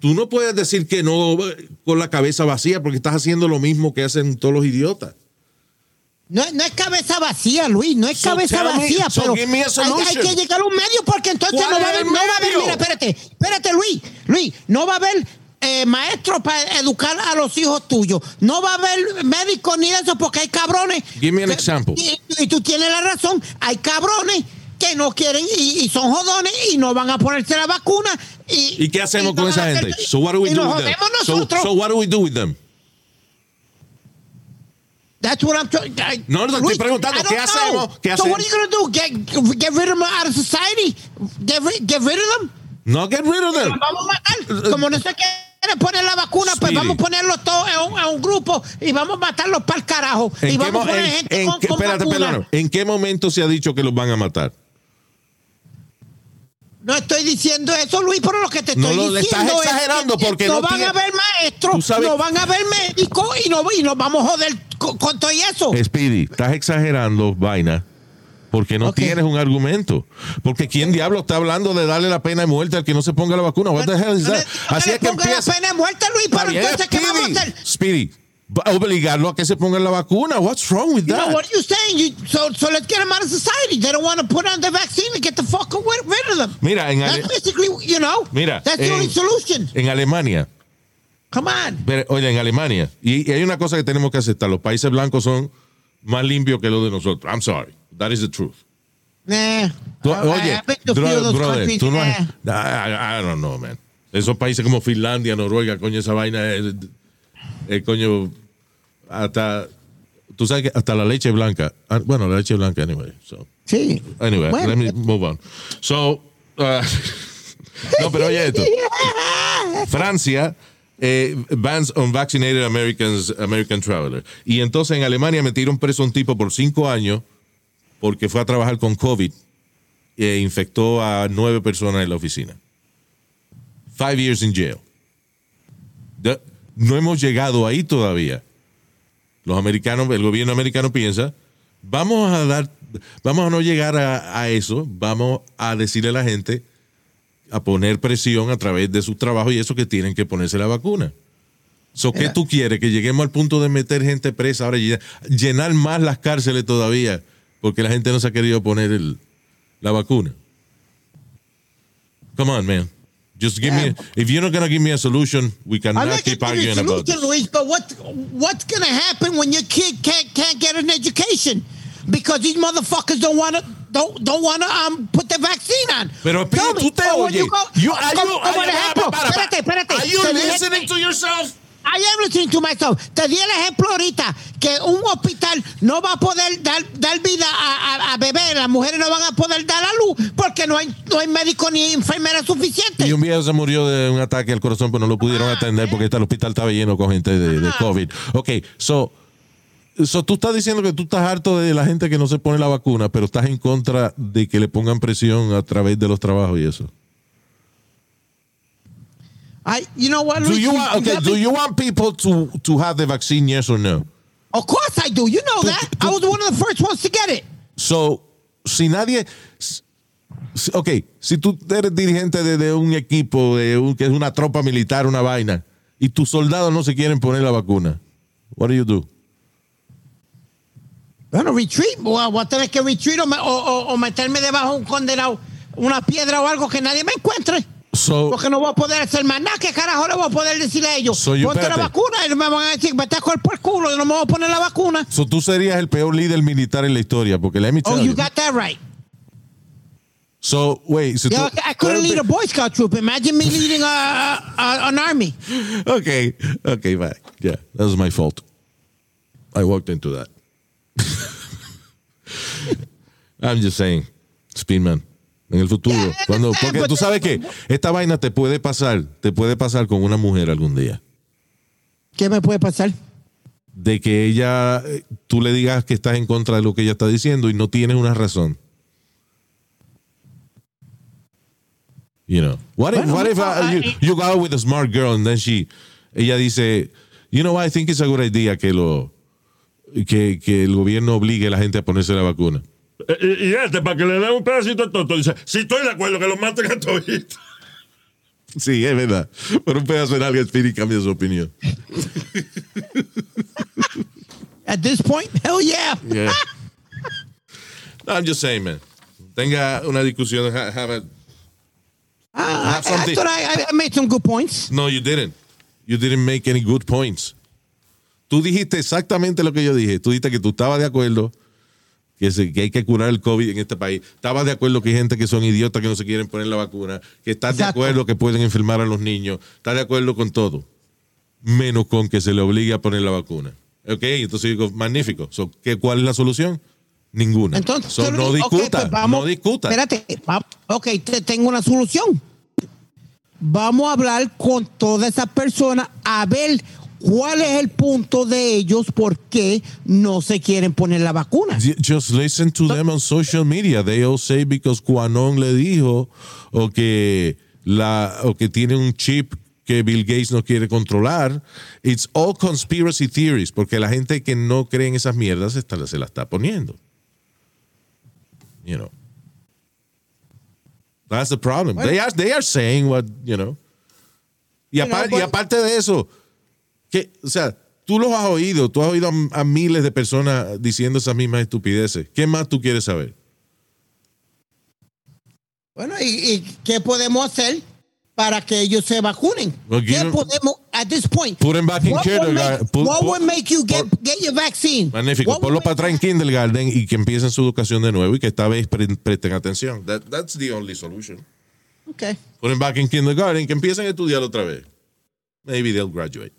tú no puedes decir que no con la cabeza vacía porque estás haciendo lo mismo que hacen todos los idiotas. No, no es cabeza vacía, Luis, no es So cabeza me- vacía, so pero hay, que llegar a un medio porque entonces ¿Cuál no va haber, no va a haber, mira, espérate, espérate, Luis, Luis, no va a haber eh, maestro para educar a los hijos tuyos, no va a haber médicos ni eso porque hay cabrones. Give me an que- example. Y, y tú tienes la razón, hay cabrones que no quieren y, y son jodones y no van a ponerse la vacuna. ¿Y, ¿Y qué hacemos con esa gente? So what do we do with them? So, so what do we do with them? That's what I'm. I- No, no, estoy preguntando, ¿qué hacemos? ¿Qué so hacemos? what are you gonna do? Get, get rid of them out of society? Get, get rid of them? No, get rid of them. Vamos a matar. Como no se quiere poner la vacuna, pues Speedy. vamos a ponerlos todos en un, un grupo y vamos a matarlos para el carajo. ¿En Y qué, vamos mo- a poner en- gente en con, qué- con espérate, vacuna. ¿En qué momento se ha dicho que los van a matar? No estoy diciendo eso, Luis, pero lo que te No estoy lo- le estás diciendo exagerando es que porque no, no van tiene- a haber maestros, no van a haber médicos y, no, y nos vamos a joder con, con todo eso. Speedy, estás exagerando, vaina, porque no Ok. tienes un argumento. Porque ¿quién diablo está hablando de darle la pena de muerte al que no se ponga la vacuna? What the hell is that? no Así es que ponga la empieza. pena de muerte, Luis, pero entonces, ¿qué vamos a hacer? Speedy, obligarlo a que se ponga la vacuna. What's wrong with You know that? what are you saying? You, so, so let's get them out of society. They don't want to put on the vaccine and get the fuck rid, rid of them. Mira, en, That's basically, you know, Mira, that's the en- only solution. en Alemania, Come on. pero, oye, en Alemania, y, y hay una cosa que tenemos que aceptar: los países blancos son más limpios que los de nosotros. I'm sorry, that is the truth. Nah. Tú- oye, those brother, tú no has- nah. I, don't know, man. Esos países como Finlandia, Noruega, coño, esa vaina es, es, coño, hasta, tú sabes que hasta la leche blanca, ah, bueno, la leche blanca, anyway, so, Sí. anyway, Bueno. let me move on. So, uh, no, pero oye esto, Francia eh, bans on vaccinated Americans, American traveler. Y entonces en Alemania metieron preso a un tipo por cinco años porque fue a trabajar con COVID e infectó a nueve personas en la oficina. Five years in jail. No hemos llegado ahí todavía. Los americanos, el gobierno americano piensa, vamos a dar, vamos a no llegar a, a eso, vamos a decirle a la gente, a poner presión a través de sus trabajos y eso que tienen que ponerse la vacuna. So, ¿Qué tú quieres? Que lleguemos al punto de meter gente presa ahora, y llenar más las cárceles todavía, porque la gente no se ha querido poner el- la vacuna. Come on, man. Just give me. If you're not gonna give me a solution, we I'm cannot not keep arguing about solution, this. Luis, but what what's gonna happen when your kid can't can't get an education because these motherfuckers don't wanna don't don't wanna um put the vaccine on? Pero Tell Pete, me, tú te oyes. you go- You- are you- are you- espérate, espérate. Are listening to yourself? I am listening to myself. Te di el ejemplo ahorita que un hospital no va a poder dar, dar vida a, a, a bebés, las mujeres no van a poder dar a luz porque no hay, no hay médico ni enfermera suficiente. Y un viejo se murió de un ataque al corazón, pero no lo pudieron Ah, atender porque el hospital estaba lleno con gente de, de COVID. Ok, so, so tú estás diciendo que tú estás harto de la gente que no se pone la vacuna, pero estás en contra de que le pongan presión a través de los trabajos y eso. I, you know what, Do you want, okay, do you want people to, to have the vaccine, yes or no? Of course I do. You know that. I was one of the first ones to get it. So, si nadie. Ok, si tú eres dirigente de, de un equipo, de un- que es una tropa militar, una vaina, y tus soldados no se quieren poner la vacuna, what do you do? Bueno, retreat. Voy a, voy a tener que retreat o, me- o- o- o meterme debajo de un condenado, una piedra o algo que nadie me encuentre. So, Porque no voy a poder hacer más nada. ¿Qué carajo le voy a poder decir a ellos? So, Ponte la vacuna y me van a decir, vete a cuerpo el culo, yo no me voy a poner la vacuna. so tú serías el peor líder militar en la historia, porque let me Oh, you you, got that right. So, wait. So tú- I couldn't lead a Boy Scout troop. Imagine me leading a, a, an army. Okay, okay, bye. Yeah, that was my fault. I walked into that. I'm just saying, Speedman, en el futuro, I cuando, porque tú sabes que esta vaina te puede pasar, te puede pasar con una mujer algún día. ¿Qué me puede pasar? De que ella, eh, tú le digas que estás en contra de lo que ella está diciendo y no tienes una razón. You know, what if, Bueno, what if uh, no, you, I- you go out with a smart girl and then she, ella dice, you know, I think it's a good idea que lo, que, que el gobierno obligue a la gente a ponerse la vacuna. Eh, Y, y este, para que le dé un pedacito de tonto, dice, sí estoy de acuerdo que lo maten a todos. Sí, es verdad. Pero un pedazo de alguien Speedy cambia su opinión. At this point, hell yeah. Yeah. No, I'm just saying, man. Tenga una discusión, ha- have a, I, Have I, thought I, I made some good points. No, you didn't. You didn't make any good points. Tú dijiste exactamente lo que yo dije. Tú dijiste que tú estabas de acuerdo que, se- que hay que curar el COVID en este país. Estabas de acuerdo que hay gente que son idiotas que no se quieren poner la vacuna. Que estás de acuerdo que pueden enfermar a los niños. Estás de acuerdo con todo. Menos con que se le obligue a poner la vacuna. Ok, entonces digo, magnífico. So, ¿qué, ¿Cuál es la solución? Ninguna. Entonces, So, no discuta. pues vamos- no discuta. Espérate, va- ok, te tengo una solución. Vamos a hablar con todas esas personas a ver cuál es el punto de ellos por qué no se quieren poner la vacuna. Ju- Just listen to them on social media. They all say because Quanon le dijo o que la o que tiene un chip que Bill Gates no quiere controlar. It's all conspiracy theories porque la gente que no cree en esas mierdas está- se la está poniendo. You know. That's the problem. They are they are saying what, you know. Y, aparte de eso, que, o sea, tú los has oído, tú has oído a, a miles de personas diciendo esas mismas estupideces. ¿Qué más tú quieres saber? Bueno, ¿y, y qué podemos hacer para que ellos se vacunen? Well, ¿Qué podemos, at this point? Put them back in what would kindergarten. make, Put- what would make you get, get your vaccine? Magnífico. What Ponlo para atrás en kindergarten y que empiecen su educación de nuevo y que esta vez pre- presten atención. That- that's the only solution. Okay. Put them back in kindergarten, que empiecen a estudiar otra vez. Maybe they'll graduate.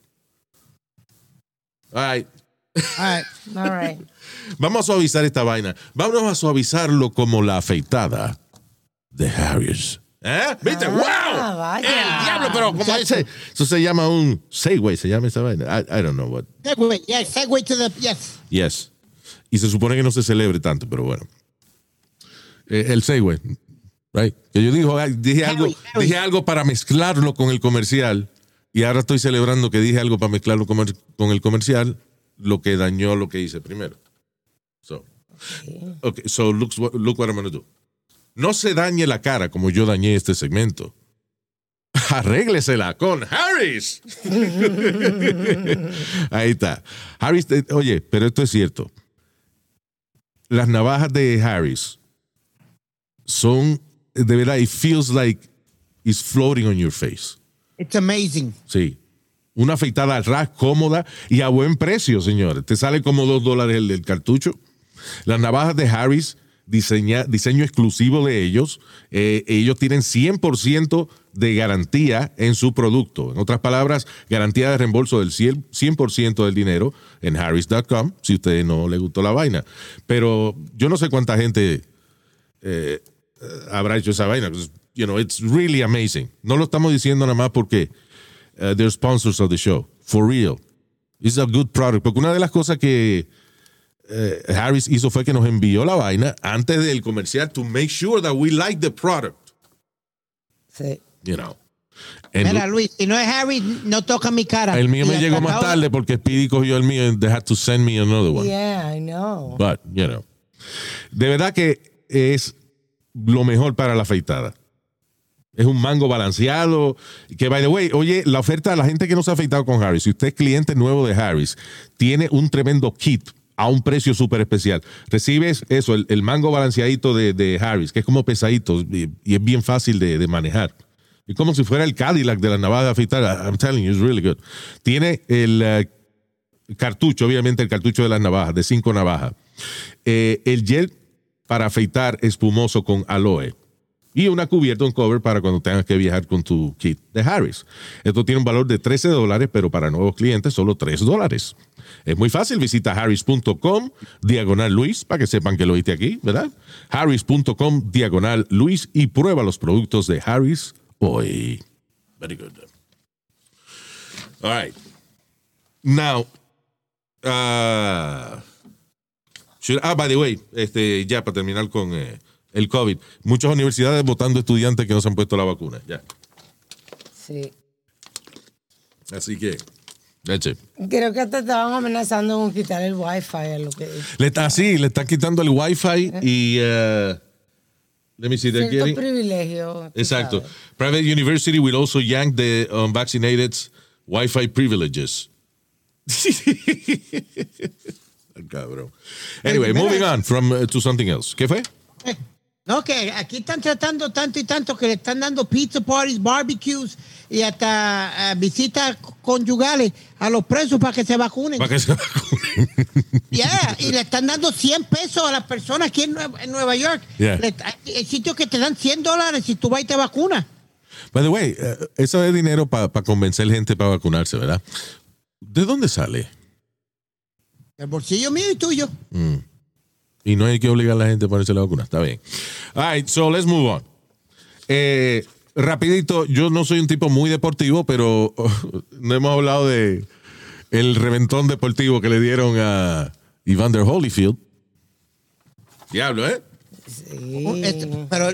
All right. All right. All right. Vamos a suavizar esta vaina. Vamos a suavizarlo como la afeitada de Harris. ¿Eh? ¿Viste? ¡Wow! vaya. ¡El diablo! Pero como ese, eso se llama un Segway, se llama esa vaina. I, I don't know what. Segue, yeah, segue to the, yes. Yes. Y se supone que no se celebre tanto, pero bueno. Eh, el Segway. Right? Que yo digo, dije, algo, Harry. dije algo para mezclarlo con el comercial y ahora estoy celebrando que dije algo para mezclarlo con el comercial, lo que dañó lo que hice primero. So, so look, look what I'm going to do. No se dañe la cara como yo dañé este segmento. Arréglesela con Harris. Ahí está. Harris, eh, oye, pero esto es cierto. Las navajas de Harris son, de verdad, it feels like it's floating on your face. It's amazing. Sí. Una afeitada ras cómoda y a buen precio, señores. Te sale como dos dólares el cartucho. Las navajas de Harris, diseña, diseño exclusivo de ellos. Eh, ellos tienen 100% de garantía en su producto. En otras palabras, garantía de reembolso del 100%, 100% del dinero en harris.com, si a usted no le gustó la vaina. Pero yo no sé cuánta gente eh, habrá hecho esa vaina. You know, it's really amazing. No lo estamos diciendo nada más porque uh, they're sponsors of the show. For real. It's a good product. Porque una de las cosas que eh, Harris hizo fue que nos envió la vaina antes del comercial to make sure that we like the product. Sí. You know. And Mira, Luis, si no es Harry, no toca mi cara. el mío Y me llegó más tarde porque Speedy cogió el mío and they had to send me another one. Yeah, I know. But, you know. De verdad que es lo mejor para la afeitada. Es un mango balanceado. Que, by the way, oye, la oferta a la gente que no se ha afeitado con Harris, si usted es cliente nuevo de Harris, tiene un tremendo kit a un precio súper especial. Recibes eso, el, mango balanceadito de, Harris, que es como pesadito y, es bien fácil de, de manejar. Es como si fuera el Cadillac de la navaja de afeitar. I'm telling you, it's really good. Tiene el eh, cartucho, obviamente el cartucho de las navajas, de cinco navajas. Eh, el gel para afeitar espumoso con aloe. Y una cubierta, un cover para cuando tengas que viajar con tu kit de Harris. Esto tiene un valor de 13 dólares, pero para nuevos clientes solo 3 dólares. Es muy fácil, visita harris.com, diagonal Luis, para que sepan que lo viste aquí, ¿verdad? harris.com, diagonal Luis, y prueba los productos de Harris hoy. Very good. All right. Now, uh, should- ah, by the way, este, ya para terminar con eh, el COVID, muchas universidades votando estudiantes que no se han puesto la vacuna. Ya. Sí. Así que, it. Creo que te estaban amenazando con quitar el wifi a lo que Le está así, le están quitando el wifi y uh, let me see, getting- privilegio. Exacto. Private university will also yank the unvaccinated's Wi-Fi privileges. Cabrón. Anyway, moving on from uh, to something else. ¿Qué fue? No, que aquí están tratando tanto y tanto que le están dando pizza parties, barbecues y hasta eh, visitas conyugales a los presos para que se vacunen. Para que se vacunen. Yeah, y le están dando 100 pesos a las personas aquí en Nueva, en Nueva York. Yeah. Le- hay sitios que te dan 100 dólares si tú vas y te vacunas. By the way, eh, eso es dinero para convencer gente para vacunarse, ¿verdad? ¿De dónde sale? El bolsillo mío y tuyo. Y no hay que obligar a la gente a ponerse la vacuna. Está bien. All right, so let's move on. Eh, rapidito, yo no soy un tipo muy deportivo, pero no hemos hablado de el reventón deportivo que le dieron a Evander Holyfield. Diablo, ¿eh? Este, pero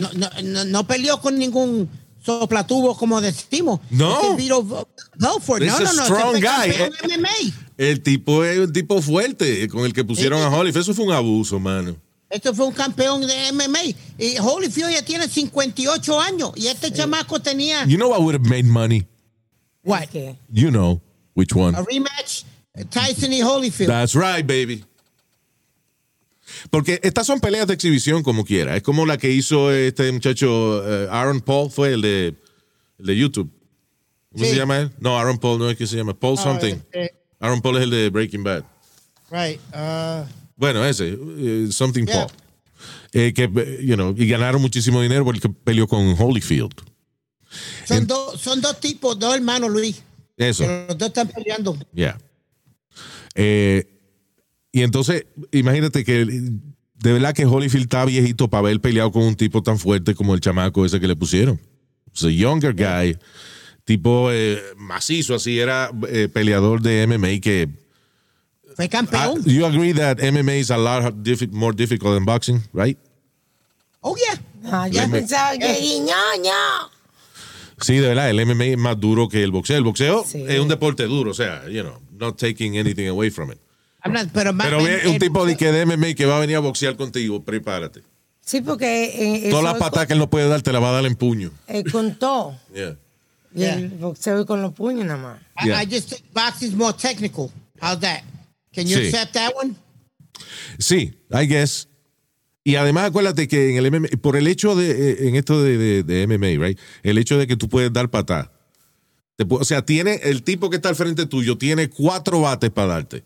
no, no- no- no peleó con ningún soplatubo como decimos. No. Este Vito Belfort. He's No, no, no. strong este guy. MMA. El tipo es un tipo fuerte con el que pusieron a Holyfield. Eso fue un abuso, mano. Esto fue un campeón de MMA. Y Holyfield ya tiene 58 años. Y este chamaco tenía. You know what would have made money? What? You know which one. A rematch. Tyson y Holyfield. That's right, baby. Porque estas son peleas de exhibición como quiera. Es como la que hizo este muchacho eh, Aaron Paul, fue el de, el de YouTube. ¿Cómo Sí. se llama él? No, Aaron Paul no es que se llama. Paul something. este- Aaron Paul es el de Breaking Bad. Right. uh, Bueno, ese, eh, something Yeah. Paul. Eh, que, you know, y ganaron muchísimo dinero porque peleó con Holyfield. son, dos, son dos tipos, dos hermanos, Luis. Eso. Pero los dos están peleando. Ya. Eh, y entonces, imagínate que de verdad que Holyfield está viejito para haber peleado con un tipo tan fuerte como el chamaco ese que le pusieron. Es a younger guy, tipo eh, macizo, así era eh, peleador de MMA que. Fue Ah, campeón. you agree that MMA is a lot diffi- more difficult than boxing, right? Oh, yeah. Ah, pensaba que ñoño. Sí, de verdad, el MMA es más duro que el boxeo. El boxeo Sí. es un deporte duro, o sea, you know, not taking anything away from it. Not- pero más- Pero ve un tipo de, que de MMA que va a venir a boxear contigo, prepárate. Sí, porque eh, Todas las es patadas que él no puede dar, te las va a dar en puño. con, eh, con todo. Yeah. Y el boxeo y con los puños nada más. I, Yeah. I just think boxing's more technical. How's that? Can you Sí. accept that one? Sí, I guess. Y además acuérdate que en el MMA, por el hecho de, eh, en esto de, de- de MMA, right? El hecho de que tú puedes dar patada. O sea, tiene, el tipo que está al frente tuyo tiene cuatro bates para darte.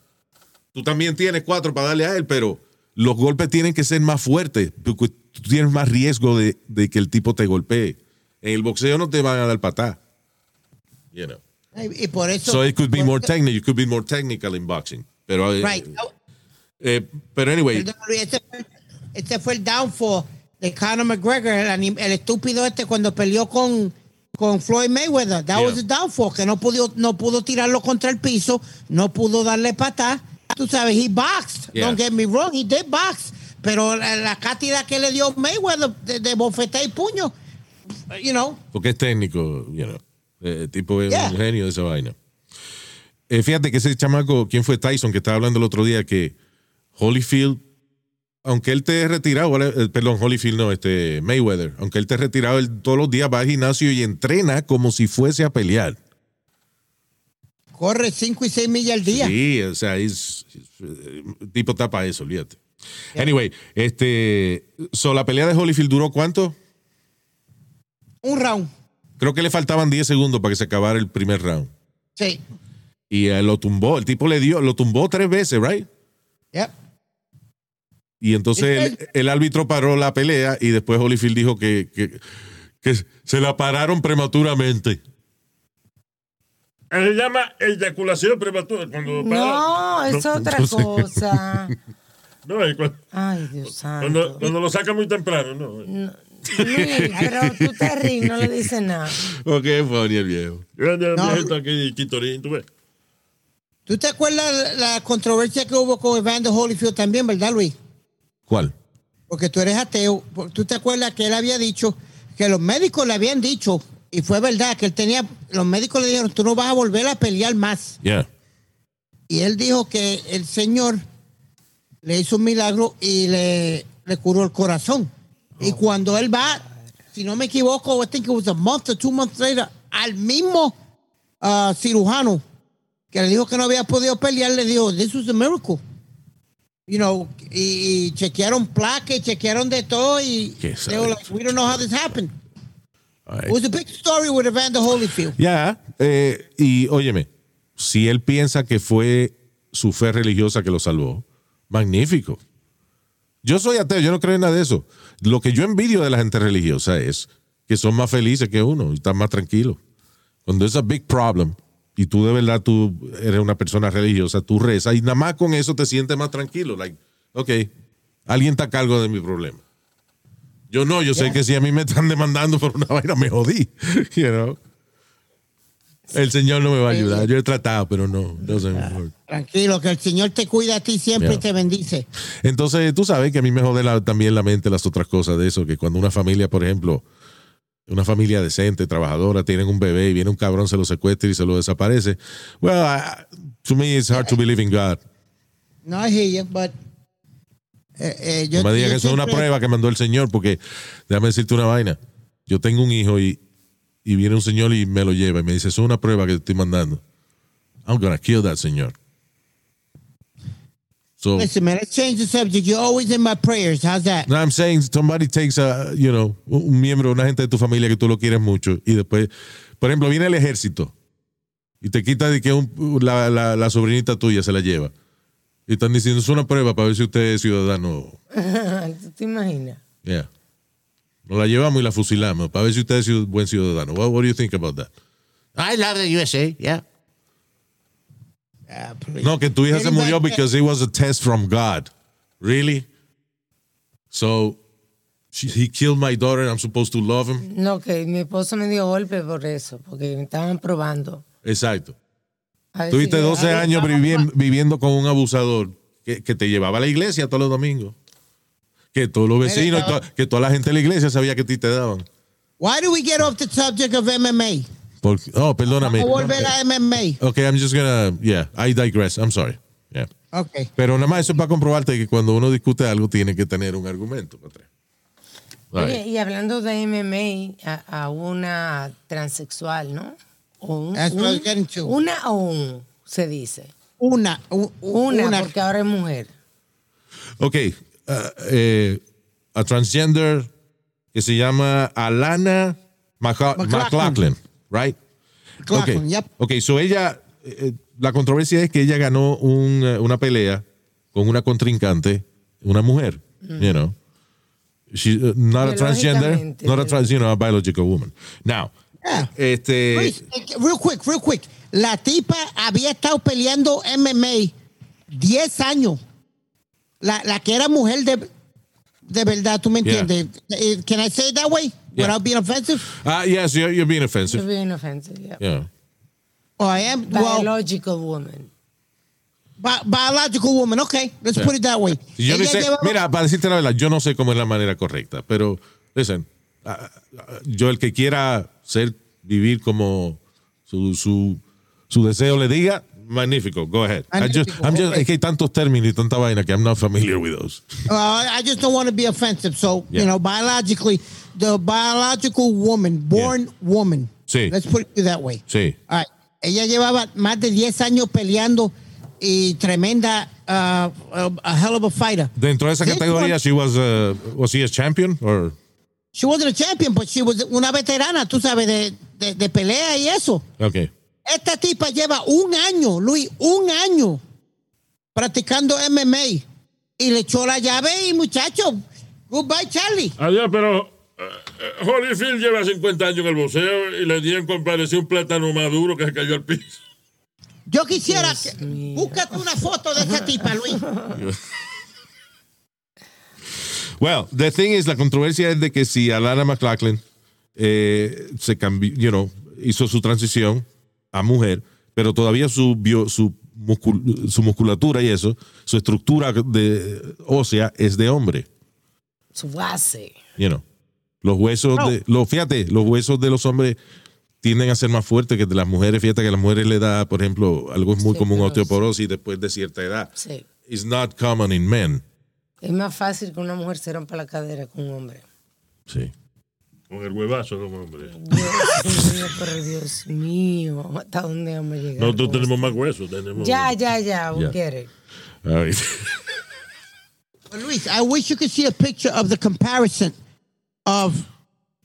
Tú también tienes cuatro para darle a él, pero los golpes tienen que ser más fuertes, porque tú tienes más riesgo de, de que el tipo te golpee. En el boxeo no te van a dar patada. You know. Y por eso. So it could be more technical. You could be more technical in boxing. Pero, eh, Right. eh, pero anyway, Este fue, este fue el downfall de Conor McGregor, el, el estúpido este cuando peleó con, con Floyd Mayweather. That Yeah. was the downfall, que no pudo, no pudo tirarlo contra el piso, no pudo darle patada. Tú sabes, he boxed. Yeah. Don't get me wrong, he did box. Pero la, la cátedra que le dio Mayweather de, de y puño, you know, porque es técnico, you know. Eh, El tipo es Yeah. un genio de esa vaina. Eh, fíjate que ese chamaco, ¿quién fue Tyson? Que estaba hablando el otro día que Holyfield, aunque él te retirado. Eh, perdón, Holyfield no, este Mayweather, aunque él te retirado, él todos los días va al gimnasio y entrena como si fuese a pelear. Corre 5 y 6 millas al día. Sí, o sea, es, es- tipo tapa eso, olvídate. Anyway, este, so, la pelea de Holyfield duró cuánto? Un round. Creo que le faltaban 10 segundos para que se acabara el primer round. Sí. Y eh, lo tumbó, el tipo le dio, lo tumbó tres veces, right? Yep. Y entonces el, el árbitro paró la pelea y después Holyfield dijo que, que, que se la pararon prematuramente. Se llama eyaculación prematura. Cuando No, es otra no sé. cosa. No, cuando, Ay, Dios cuando, santo. cuando lo saca muy temprano, no. Luis, pero tú te ríes, no le dices nada. Ok, funny el viejo. Grande No. viejito aquí, Quitorín, tú ves. ¿Tú te acuerdas la controversia que hubo con Evander Holyfield también, verdad, Luis? ¿Cuál? Porque tú eres ateo. ¿Tú te acuerdas que él había dicho que los médicos le habían dicho, y fue verdad, que él tenía, los médicos le dijeron, tú no vas a volver a pelear más. Yeah. Y él dijo que el Señor le hizo un milagro y le, le curó el corazón. Y cuando él va, si no me equivoco, I think it was a month or two months later, al mismo ah, cirujano que le dijo que no había podido pelear, le dijo, this was a miracle. You know, y, y chequearon placas, y chequearon de todo y they were like, we don't know how this happened. It was a big story with Evander Holyfield. Ya, eh, y óyeme, si él piensa que fue su fe religiosa que lo salvó, magnífico. Yo soy ateo, yo no creo en nada de eso. Lo que yo envidio de la gente religiosa es que son más felices que uno y están más tranquilos. Cuando es a big problem y tú de verdad tú eres una persona religiosa, tú rezas y nada más con eso te sientes más tranquilo. Like, ok, alguien está a cargo de mi problema. Yo no, yo sé que si a mí me están demandando por una vaina, me jodí. You know? El Señor no me va a ayudar. Yo he tratado, pero no. work. Tranquilo, que el Señor te cuida a ti siempre Yeah. y te bendice. Entonces, tú sabes que a mí me jode la- también la mente las otras cosas de eso, que cuando una familia, por ejemplo, una familia decente, trabajadora, tienen un bebé y viene un cabrón, se lo secuestra y se lo desaparece. Well, I- to me it's hard to believe in God. No, I hear you, but. Eh, eh, yo, No me digas que eso es una prueba que mandó el Señor, porque déjame decirte una vaina. Yo tengo un hijo y, y viene un señor y me lo lleva y me dice, eso es una prueba que te estoy mandando. I'm gonna kill that señor. So, Listen, man, let's change the subject. You're always in my prayers. How's that? no, I'm saying somebody takes a, you know, un un miembro, una gente de tu familia que tú lo quieres mucho y después, por ejemplo, viene el ejército y te quita de que un- la, la- la sobrinita tuya se la lleva. Y están diciendo, es una prueba para ver si usted es ciudadano. ¿Tú te imaginas? Yeah. Nos la llevamos y la fusilamos para ver si usted es buen ciudadano. What, what do you think about that? I love the USA, yeah. Ah. No, que tu hija se murió because it was a test from God. Really? So, she- he killed my daughter and I'm supposed to love him? No, que mi esposo me dio golpe por eso, porque me estaban probando. Exacto. Tuviste si yo- 12 a ver, años viviendo, viviendo con un abusador que, que te llevaba a la iglesia todos los domingos. Que todos los vecinos, to- que toda la gente de la iglesia sabía que a ti te daban. Why do we get off the subject of MMA? Porque, oh, perdóname. Vamos a volver a MMA. Okay, I'm just gonna, yeah, I digress. I'm sorry. Yeah. Okay. Pero nada más eso es para comprobarte que cuando uno discute algo tiene que tener un argumento. atrás. Oye, Right. y hablando de MMA, a, a una transexual, ¿no? O un- That's what un- getting to. Una o un, se dice. Una, u- Una, una. porque ahora es mujer. Ok, uh, eh, a transgender que se llama Alana Maca- McLaughlin. Right? McLaughlin, ok, yep. ok, so ella, eh, la controversia es que ella ganó un, eh, una pelea con una contrincante, una mujer, you know. She, uh, not a transgender, not a trans, you know, a biological woman. Now, Yeah. este, Luis, eh, real quick, real quick. La tipa había estado peleando MMA 10 años. La, la que era mujer de, de verdad, ¿tú me Yeah. entiendes? Eh, Can I say it that way? Yeah. Without being offensive? ah, yes, you're, you're being offensive. being offensive, yeah. Yeah. Oh, I am? Well, Biological woman. bi- biological woman. Okay, let's Yeah. put it that way. Yo no sé, mira, para decirte la verdad, yo no sé cómo es la manera correcta, pero, listen, yo el que quiera ser, vivir como su, su, su deseo le diga, magnífico, go ahead. I just- I'm just- okay. Es que hay tantos términos y tanta vaina que I'm not familiar with those. Uh, I just don't want to be offensive. So, Yeah. you know, biologically, the biological woman, born woman. Sí. Let's put it that way. Sí. All right. Ella llevaba más de 10 años peleando y tremenda, uh, a hell of a fighter. Dentro de esa This categoría, one- she was, uh, was he a champion? Or, She wasn't a champion, but she was una veterana, tú sabes, de, de, de pelea y eso. okay. Esta tipa lleva un año, Luis, un año practicando MMA y le echó la llave y muchacho, goodbye Charlie. Adiós, pero eh, Holyfield lleva 50 años en el boxeo y le dieron con parecer un plátano maduro que se cayó al piso. Yo quisiera que, búscate una foto de esa tipa, Luis. Well, the thing is, la controversia es de que si Alana McLaughlin eh, se cambió, you know, hizo su transición a mujer, pero todavía su, bio- su, muscul- su musculatura y eso, su estructura de ósea es de hombre, Su base. you know. Los huesos de, los, fíjate, los huesos de los hombres tienden a ser más fuertes que de las mujeres. Fíjate que a las mujeres le da, por ejemplo, algo muy Sí, común, osteoporosis después de cierta edad. Sí. It's not common in men. Es más fácil que una mujer se rompa la cadera que un hombre. Sí. Con el huevazo de un hombre. Dios mío, pero Dios mío, ¿hasta dónde vamos a llegar? Nosotros tenemos más huesos. Tenemos Ya, ya, ya, we get it. All right. Luis, I wish you could see a picture of the comparison of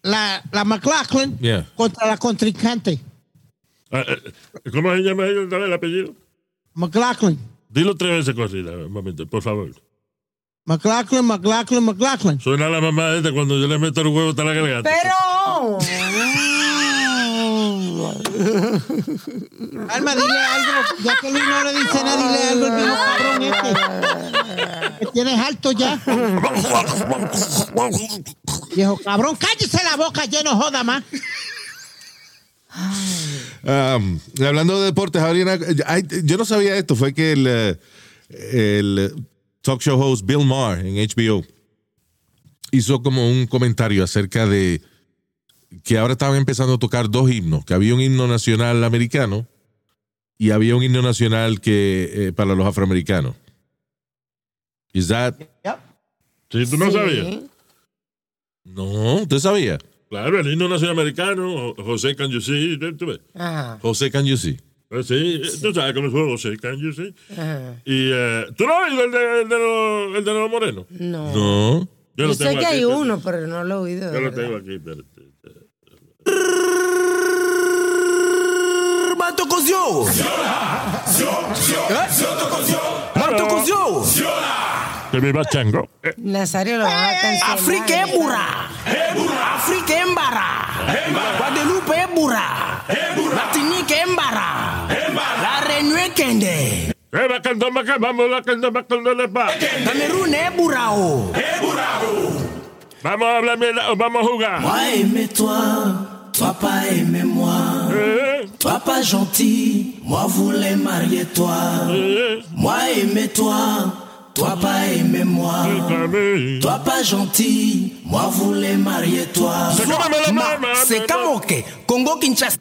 la, la McLaughlin Yeah. contra la contrincante. Ah, eh, ¿Cómo se llama ella el apellido? McLaughlin. Dilo tres veces corrida, un momento, por favor. McLaughlin, McLaughlin, McLaughlin. Suena la mamá esta cuando yo le meto el huevo hasta la garganta. Pero. Alma, dile algo. Ya que Luis no le dice nada, dile algo al viejo cabrón este. Que tienes alto ya. viejo cabrón, cállese la boca, lleno joda más. Um, hablando de deportes, ay, yo no sabía esto, fue que el, eh, el talk show host Bill Maher en HBO hizo como un comentario acerca de que ahora estaban empezando a tocar dos himnos, que había un himno nacional americano y había un himno nacional que eh, para los afroamericanos. Is that? Sí, tú no Sí. sabías. No, ¿usted sabía? Claro, el himno nacional americano, José Can You See, ¿tú ves? Ajá, José Can You See. Pues sí, tú sabes cómo fue José Can You See. ajá. Y eh, tú no has oído el de, el de los el de los morenos. No. No. Yo, Yo lo sé tengo que aquí, hay uno, pero no lo he oído. de Yo lo verdad. tengo aquí, espérate. Que. Eh, Nazario lo van a cancelar. África es burra. África es embara. Guadalupe es burra. Martinique es embara. Benue Kende. Kamerune Burao. Maman, maman Moi aimez-toi, toi pas aimez-moi. Toi pas gentil, moi voulais marier toi. Moi aimez-toi, toi pas aimez-moi. Toi pas gentil, moi voulais marier toi. C'est comme Congo Kinshasa.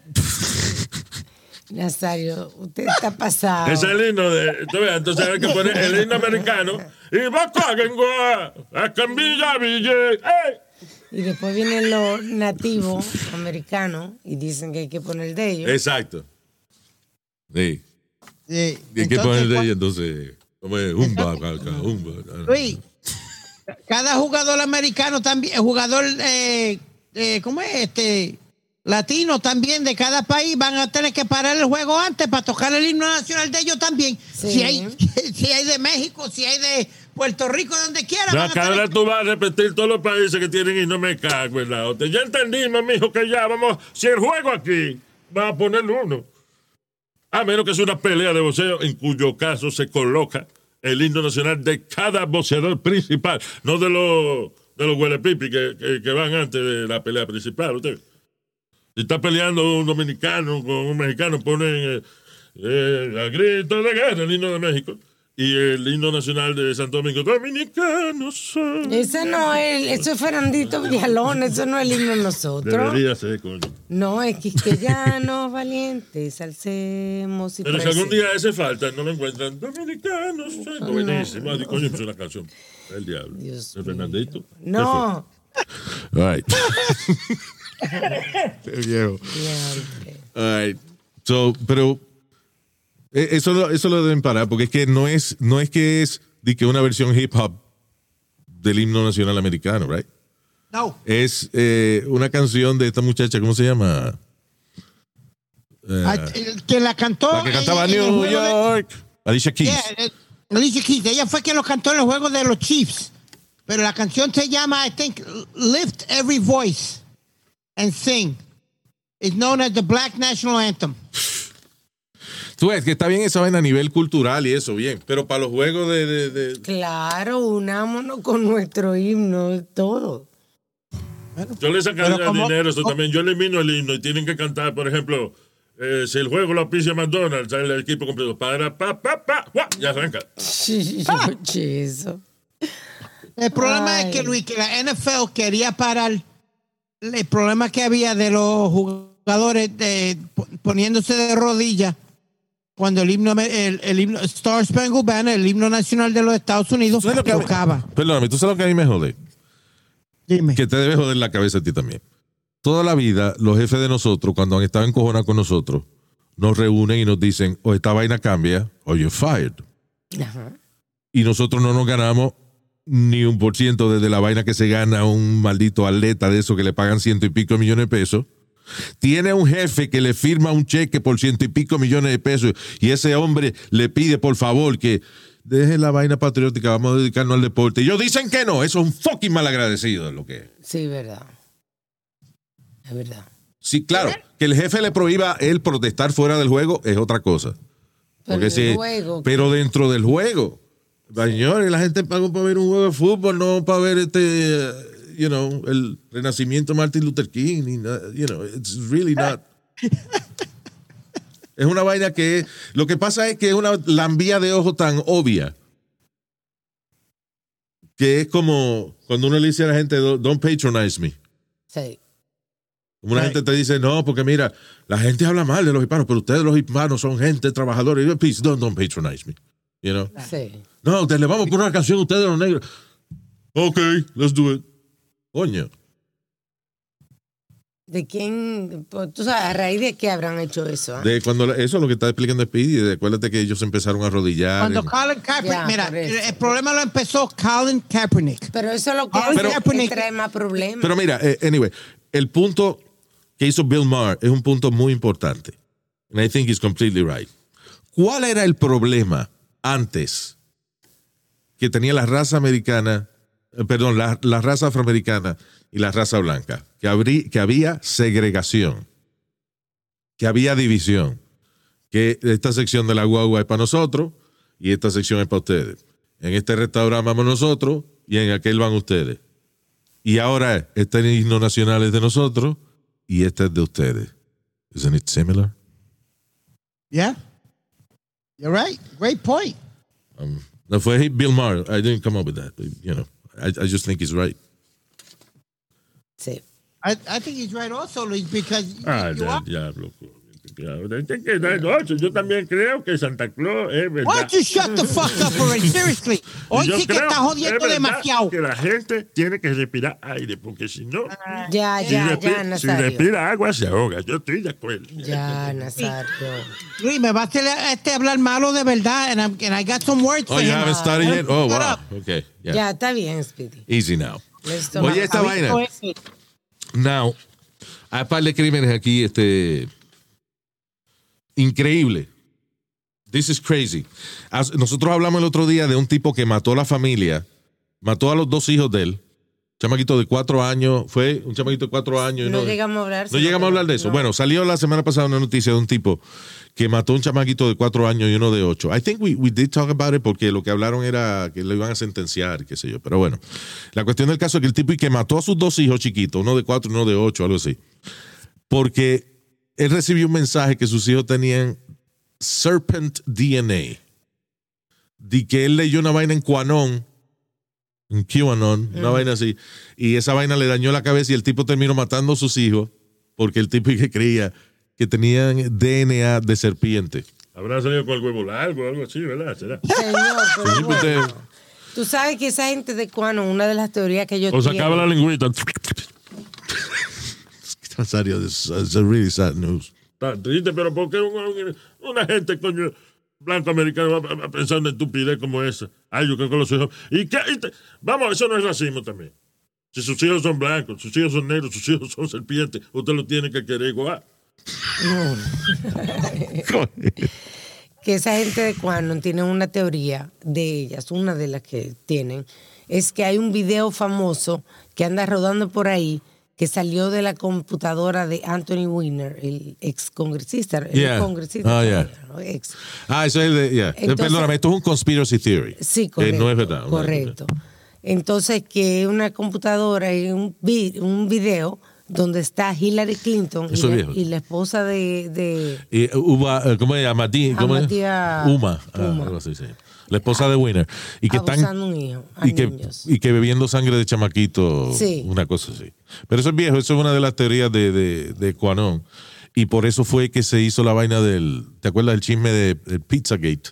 Nazario, usted está pasado. Ese es el himno de. Tú ves, entonces hay que poner el himno americano. Y va a a Cambilla Ville. Y después vienen los nativos americanos y dicen que hay que poner de ellos. Exacto. Sí. Sí, ¿Y qué entonces, poner de ella entonces? Como es, umba, umba. Luis, cada jugador americano también, el jugador, eh, eh, ¿cómo es este? Latino también de cada país van a tener que parar el juego antes para tocar el himno nacional de ellos también. Sí. Si hay, si hay de México, si hay de Puerto Rico, donde quiera. Ya van a tener- tú vas a repetir todos los países que tienen y no me cago en la otra. Ya entendimos, mijo, que ya vamos. Si el juego aquí va a poner uno. A menos que sea una pelea de boxeo, en cuyo caso se coloca el himno nacional de cada boxeador principal, no de los de los huelepipi que, que, que van antes de la pelea principal. Usted. Si está peleando un dominicano con un mexicano, ponen eh, eh, a grito de guerra el himno de México y el himno nacional de Santo Domingo. Dominicanos. Ese no es, eso es Fernandito Villalón, eso no es el himno de nosotros. Debería ser, coño. No, es quisqueyanos valientes, alcemos y Pero si algún día ese falta, no lo encuentran. Dominicanos son. Buenísimo. Ay, Coño, es una canción. El diablo. Dios el Fernandito. No, All right. Qué viejo. diantre. All right. So, pero eh, eso, lo- eso lo deben parar, porque es que no es, no es que es de que una versión hip hop del himno nacional americano, right? No. Es eh, una canción de esta muchacha, ¿cómo se llama? Eh, Ah, el que la cantó. la que cantaba en- en el New de- York. Alicia Keys. Yeah, eh, Alicia Keys. Ella fue quien lo cantó en los juegos de los Chiefs. Pero la canción se llama, I think, Lift Every Voice and Sing. It's known as the Black National Anthem. Tú ves que está bien esa vaina a nivel cultural y eso, bien. Pero para los juegos de. de- de- Claro, unámonos con nuestro himno, todo. Yo le sacaría dinero, eso también. Yo elimino el himno y tienen que cantar, por ejemplo, eh, si el juego lo auspicia McDonald's, sale el equipo completo. Para, pa, pa, pa, ya arranca. Oye, eso. El problema Ay. es que, Luis, que la NFL quería parar el problema que había de los jugadores de, poniéndose de rodillas cuando el himno, el, el himno Star Spangled Banner, el himno nacional de los Estados Unidos, ¿Sabes lo que- tocaba. Perdóname, ¿tú sabes lo que a mí me jode? Dime. Que te debe joder la cabeza a ti también. Toda la vida, los jefes de nosotros, cuando han estado encojonados con nosotros, nos reúnen y nos dicen, o esta vaina cambia, o you're fired. Ajá. Y nosotros no nos ganamos ni un por ciento desde la vaina que se gana un maldito atleta de eso que le pagan ciento y pico millones de pesos. Tiene un jefe que le firma un cheque por ciento y pico millones de pesos y ese hombre le pide por favor que deje la vaina patriótica, vamos a dedicarnos al deporte. Y ellos dicen que no, eso es un fucking malagradecido lo que es. Sí, verdad. Es verdad. Sí, claro, que el jefe le prohíba él protestar fuera del juego es otra cosa. Pero Porque juego, pero dentro del juego, señores, la gente pagó para ver un juego de fútbol, no para ver este, eh, you know, el renacimiento de Martin Luther King, ni nada, you know, it's really not. es una vaina que lo que pasa es que es una lambía de ojo tan obvia que es como cuando uno le dice a la gente, don't patronize me. Sí. Como una gente te dice, no, porque mira, la gente habla mal de los hispanos, pero ustedes los hispanos son gente trabajadora. Y yo, please, don't, don't patronize me. You know? Sí. No, ustedes le vamos a poner una canción a ustedes los negros. Ok, let's do it. Coño. ¿De quién? pues, Tú sabes, a raíz de qué habrán hecho eso. ah? De cuando eso es lo que está explicando Speedy. Acuérdate que ellos empezaron a arrodillar. Cuando en- Colin Kaepernick, Ya, mira, el problema lo empezó Colin Kaepernick. Pero eso es lo que Pero- hace que trae más problemas. Pero mira, eh, anyway, el punto que hizo Bill Maher es un punto muy importante. And I think he's completely right. ¿Cuál era el problema antes que tenía la raza americana, eh, perdón, la, la raza afroamericana y la raza blanca? Que, que había segregación, que había división, que esta sección de la guagua es para nosotros y esta sección es para ustedes. En este restaurante vamos nosotros y en aquel van ustedes. Y ahora este himno nacional es de nosotros y este es de ustedes. Isn't it similar? Yeah. You're right. Great point. Um, no fue Bill Maher. I didn't come up with that. You know, I, I just think he's right. Sí. I, I think he's right also, Luis, because Ah, you ya, are- diablo. coño, Yo también creo que Santa Claus es Why verdad. don't you shut the fuck up already? Seriously. Hoy sí que estás es jodiendo demasiado. Que la gente tiene que respirar aire, porque si no, Ya, si, ya, respi- ya, si Nazario. respira agua se ahoga. Yo estoy de acuerdo. Ya, Nazario. Luis, me va a hacer este hablar malo de verdad, and, I'm, and I got some words Oh, for you haven't started yet? Oh, wow. Okay. Yeah. Ya, está bien, Speedy. Easy now. Let's talk Oye, esta about- vaina. Now, hay un par de crímenes aquí, este. Increíble. This is crazy. As- Nosotros hablamos el otro día de un tipo que mató a la familia, mató a los dos hijos de él. Chamaquito de cuatro años, fue un chamaquito de cuatro años. y No llegamos a hablar. No llegamos a hablar de eso. No. Bueno, salió la semana pasada una noticia de un tipo que mató a un chamaquito de cuatro años y uno de ocho. I think we, we did talk about it porque lo que hablaron era que lo iban a sentenciar, qué sé yo. Pero bueno, la cuestión del caso es que el tipo y que mató a sus dos hijos chiquitos, uno de cuatro y uno de ocho, algo así. Porque él recibió un mensaje que sus hijos tenían serpent DNA. De que él leyó una vaina en Quanon, en QAnon, una vaina así, y esa vaina le dañó la cabeza y el tipo terminó matando a sus hijos porque el tipo que creía que tenían DNA de serpiente. Habrá salido con el huevo largo o algo así, ¿verdad? ¿Será? Señor, pero Sí, pues, bueno. Tú sabes que esa gente de Cuano, una de las teorías que yo O sacaba la lengüita. Nazario, this is a really sad news. Está triste, pero ¿por qué un- un- una gente, coño, blanco americano va a- pensar en estupidez como esa? Ay, yo creo que los hijos. ¿Y qué? Y te- Vamos, eso no es racismo también. Si sus hijos son blancos, sus hijos son negros, sus hijos son serpientes, usted lo tiene que querer igual. que esa gente de Quanon tiene una teoría de ellas, una de las que tienen, es que hay un video famoso que anda rodando por ahí que salió de la computadora de Anthony Weiner, el ex congresista, el Yeah. congresista Ah. Ah, eso es el de. yeah. Entonces- Perdóname, esto es un conspiracy theory. Sí, Eh, correcto. no es verdad. Correcto. Entonces, que una computadora y un, vi- un video donde está Hillary Clinton y, la, viejo. y la esposa de, de Y eh, Uba, eh, ¿cómo se llama? ¿cómo? Amatia- Uma. ah, Uma. algo así, sí. La esposa de Winner. Y que están. un hijo Y que, y que bebiendo sangre de chamaquito, Sí. una cosa así. Pero eso es viejo, eso es una de las teorías de, de, de Quanon. Y por eso fue que se hizo la vaina del. ¿Te acuerdas del chisme de, de Pizzagate?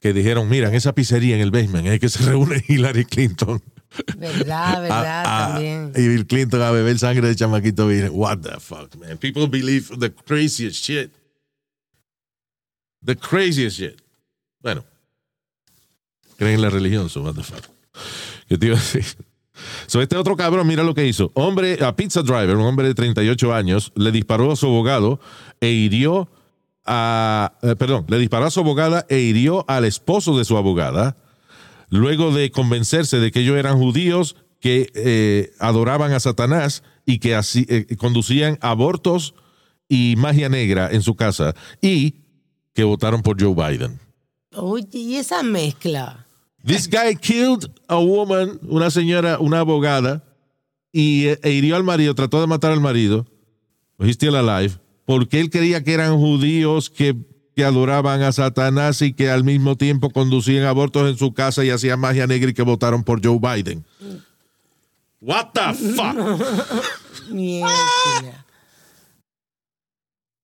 Que dijeron, mira, en esa pizzería en el basement es que se reúne Hillary Clinton. Verdad, verdad, a- a- también. Y Bill Clinton a beber sangre de chamaquito virgen. What the fuck, man? People believe the craziest shit. The craziest shit. Bueno. Creen en la religión, so what the fuck. ¿Qué te iba a decir? So, este otro cabrón, mira lo que hizo. Hombre, a pizza driver, un hombre de 38 años, le disparó a su abogado e hirió a. eh, perdón, le disparó a su abogada e hirió al esposo de su abogada luego de convencerse de que ellos eran judíos que eh, adoraban a Satanás y que así eh, conducían abortos y magia negra en su casa y que votaron por Joe Biden. Oye, y esa mezcla. This guy killed a woman, una señora, una abogada, y eh, e hirió al marido, trató de matar al marido, he's still alive, porque él creía que eran judíos que, que adoraban a Satanás y que al mismo tiempo conducían abortos en su casa y hacían magia negra y que votaron por Joe Biden. What the fuck? Mierda.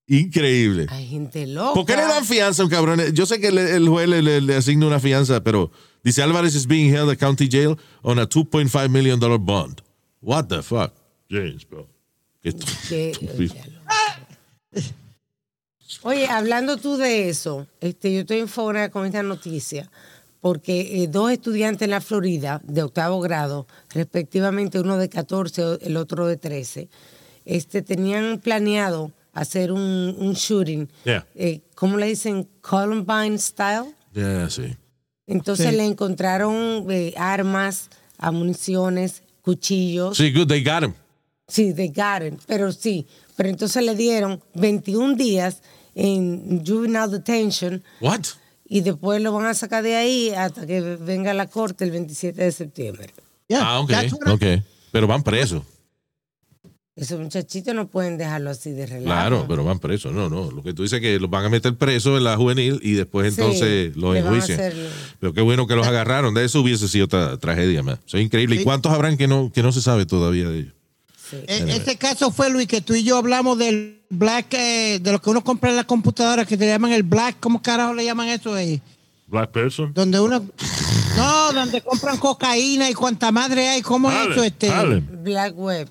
Increíble. Hay gente loca. ¿Por qué le dan fianza a un cabrón? Yo sé que el juez le, le- le asigna una fianza, pero dice Álvarez is being held at county jail on a 2.5 million dollar bond. What the fuck? James, bro. Estúpido. Oye, hablando tú de eso, este, yo estoy en favor con esta noticia, porque eh, dos estudiantes en la Florida de octavo grado, respectivamente uno de 14, el otro de 13, este, tenían planeado hacer un, un shooting, Yeah. eh, ¿cómo le dicen? Columbine style. Yeah, sí. Entonces Sí. le encontraron eh, armas, municiones, cuchillos. Sí, good, they got him. Sí, they got it, pero sí. Pero entonces le dieron 21 días en juvenile detention What? y después lo van a sacar de ahí hasta que venga la corte el 27 de septiembre. Yeah, ah, ok, ok. Pero van presos. Esos muchachitos no pueden dejarlo así de relajo. Claro, pero van presos. No, no. Lo que tú dices es que los van a meter presos en la juvenil y después Sí, entonces los enjuician. hacer- Pero qué bueno que los agarraron. De eso hubiese sido otra tragedia más. Eso es increíble. ¿Y cuántos habrán que no, que no se sabe todavía de ellos? Sí. E- Ese caso fue, Luis, que tú y yo hablamos del black, eh, de lo que uno compra en la computadora, que te llaman el black, ¿cómo carajo le llaman eso ahí? Black person. Donde uno... No, donde compran cocaína y cuanta madre hay, ¿cómo es eso? Este? Black Web.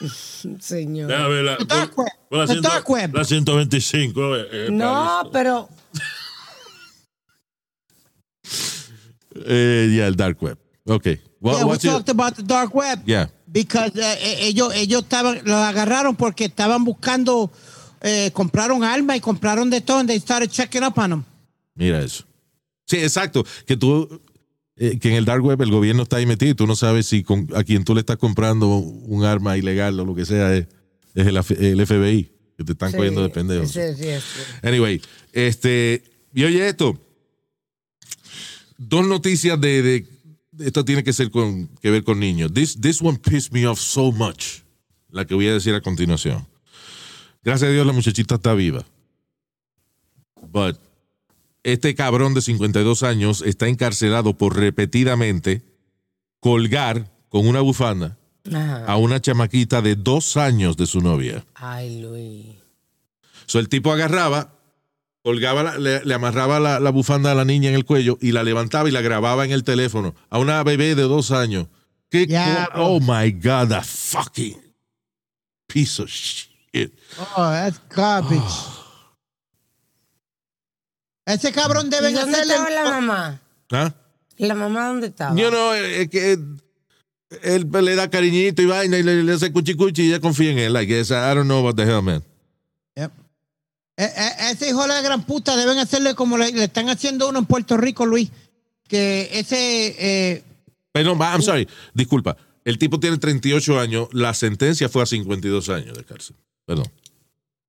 Señor. Déjame ver la, web. por la ciento-. La 125. eh, eh, No, pero Eh, yeah, el dark web. Ok. What- Yeah, we what's your- talked about the dark web. Yeah. Because eh, ellos, ellos estaban, los agarraron porque estaban buscando, eh, compraron armas y compraron de todo, and they started checking up on them. Mira eso. Sí, exacto. Que tú, eh, que en el dark web el gobierno está ahí metido y tú no sabes si con- a quien tú le estás comprando un arma ilegal o lo que sea es, es el, FBI, que te están sí, cogiendo de pendejo. ese es riesgo. Anyway, este, y oye esto. Dos noticias de, de- esto tiene que ser con que ver con niños. This, this one pissed me off so much. La que voy a decir a continuación. Gracias a Dios la muchachita está viva. But este cabrón de 52 años está encarcelado por repetidamente colgar con una bufanda Ajá. a una chamaquita de dos años de su novia. Ay, Luis. So, el tipo agarraba, colgaba, la- le, le amarraba la, la bufanda a la niña en el cuello y la levantaba y la grababa en el teléfono a una bebé de dos años. ¿Qué oh my God, that fucking piece of shit. Oh, that's garbage. Ese cabrón ¿Y deben dónde hacerle... estaba la mamá? ¿Ah? ¿La mamá dónde estaba? Yo no, es que él le da cariñito y vaina y le, le hace cuchi cuchi y ella confía en él. Like, I don't know what the hell, man. Yep. Eh, eh, ese hijo de la gran puta deben hacerle como le, le están haciendo uno en Puerto Rico, Luis. Que ese. eh, Pero, I'm sorry, disculpa. El tipo tiene 38 años, la sentencia fue a 52 años de cárcel. Perdón.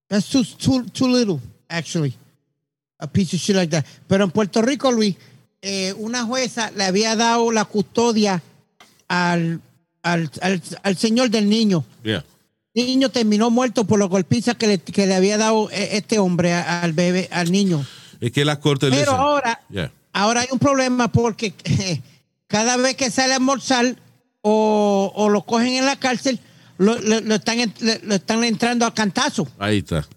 That's too, too, too little, actually. A piece of shit like that. Pero en Puerto Rico, Luis, eh, una jueza le había dado la custodia al, al, al, al señor del niño. Yeah. El niño terminó muerto por los golpizas que le, que le había dado eh, este hombre al bebé, al niño. Es que las cortes Pero dicen- ahora, Yeah. ahora hay un problema porque eh, cada vez que sale a almorzar o, o lo cogen en la cárcel, lo, lo- lo están, lo están entrando a cantazo. Ahí está.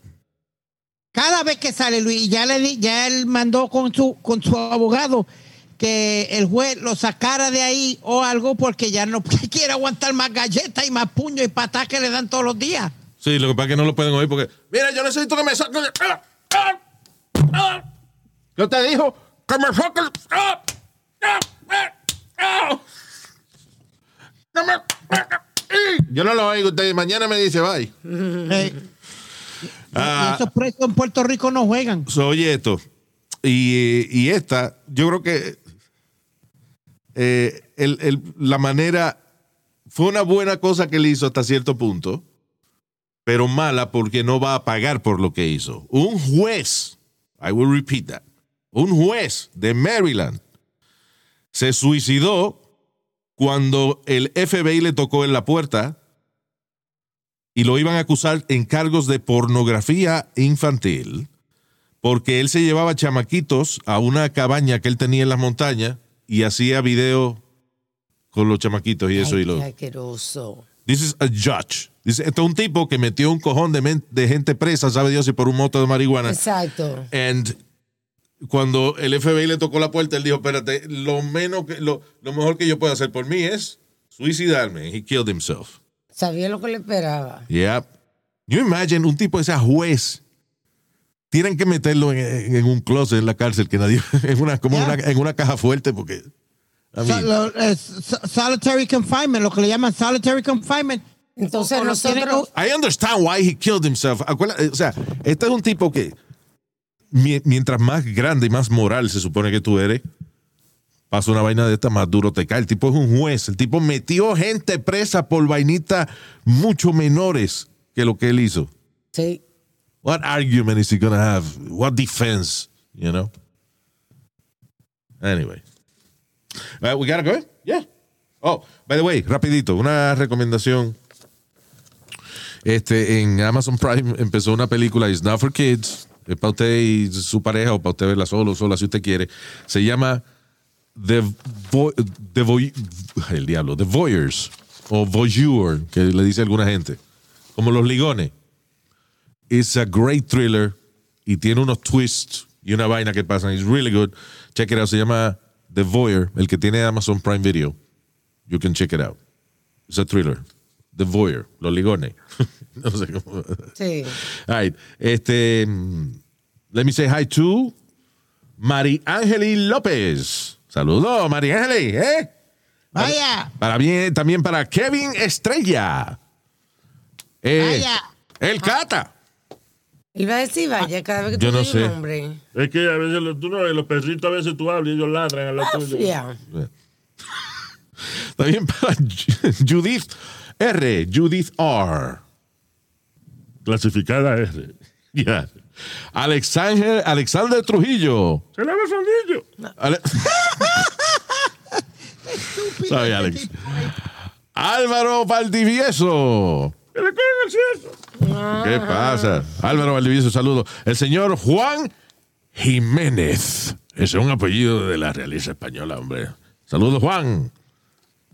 Cada vez que sale Luis, ya le di- ya él mandó con su con su abogado que el juez lo sacara de ahí o algo porque ya no quiere aguantar más galletas y más puños y patadas que le dan todos los días. Sí, lo que pasa es que no lo pueden oír porque. Mira, yo necesito que me saquen. ¡Ah! ¡Ah! ¡Ah! ¿Qué te dijo? Que me saquen. ¡Ah! ¡Ah! ¡Ah! ¡Ah! Que me- Yo no lo oigo. Usted mañana me dice bye. Ah. y esos presos en Puerto Rico no juegan. So, oye esto. Y, y esta, yo creo que eh, el- el- la manera fue una buena cosa que él hizo hasta cierto punto, pero mala porque no va a pagar por lo que hizo. Un juez, I will repeat that, un juez de Maryland se suicidó cuando el FBI le tocó en la puerta y lo iban a acusar en cargos de pornografía infantil porque él se llevaba chamaquitos a una cabaña que él tenía en las montañas y hacía video con los chamaquitos y eso Ay, y lo. asqueroso. This is a judge. Dice, esto es un tipo que metió un cojón de, de gente presa, sabe Dios, y por un moto de marihuana. Exacto. And cuando el FBI le tocó la puerta, él dijo, espérate, lo, menos que, lo, lo mejor que yo puedo hacer por mí es suicidarme. He killed himself. Sabía lo que le esperaba. Yeah. You imagine un tipo de ese juez. Tienen que meterlo en, en un closet en la cárcel, que nadie, en una, como Yeah. una, en una caja fuerte, porque. I So- mean, lo- eh, so- solitary confinement, lo que le llaman solitary confinement. Entonces O- o nosotros- I understand why he killed himself. O sea, este es un tipo que mi- mientras más grande y más moral se supone que tú eres, pasa una vaina de esta, más duro te cae. El tipo es un juez. El tipo metió gente presa por vainitas mucho menores que lo que él hizo. Sí. What argument is he to have? What defense? You know? Anyway. Uh, we gotta go? Yeah. Oh, by the way, rapidito, una recomendación. Este, en Amazon Prime empezó una película, It's Not for Kids, es para usted y su pareja o para usted verla solo sola si usted quiere. Se llama The, Vo- The Voy- el diablo, The Voyeurs o Voyeur, que le dice alguna gente. Como los ligones. It's a great thriller y tiene unos twists y una vaina que pasan. It's really good. Check it out. Se llama The Voyeur, el que tiene Amazon Prime Video. You can check it out. It's a thriller. The Voyeur, los ligones. no sé cómo. Sí. All right. Este, let me say hi to Mari Ángeli López. Saludos, Mari Ángeli, ¿eh? Vaya, Para bien, también para Kevin Estrella. Eh, Vaya. El Cata. Él va a decir vaya cada vez que tú Yo no digas sé. un nombre. Es que a veces los, tú no los perritos a veces tú hablas y ellos ladran a la tuya. Yeah. También para Judith R. Judith R. Clasificada R. Yeah. Alexander, Alexander Trujillo. Se lava el fondillo. Ale- Sorry, Alex. Álvaro Valdivieso. Que le cogen el cierto. ¿Qué pasa? Álvaro Valdivieso, saludo. El señor Juan Jiménez. Ese es un apellido de la realeza española, hombre. Saludos, Juan.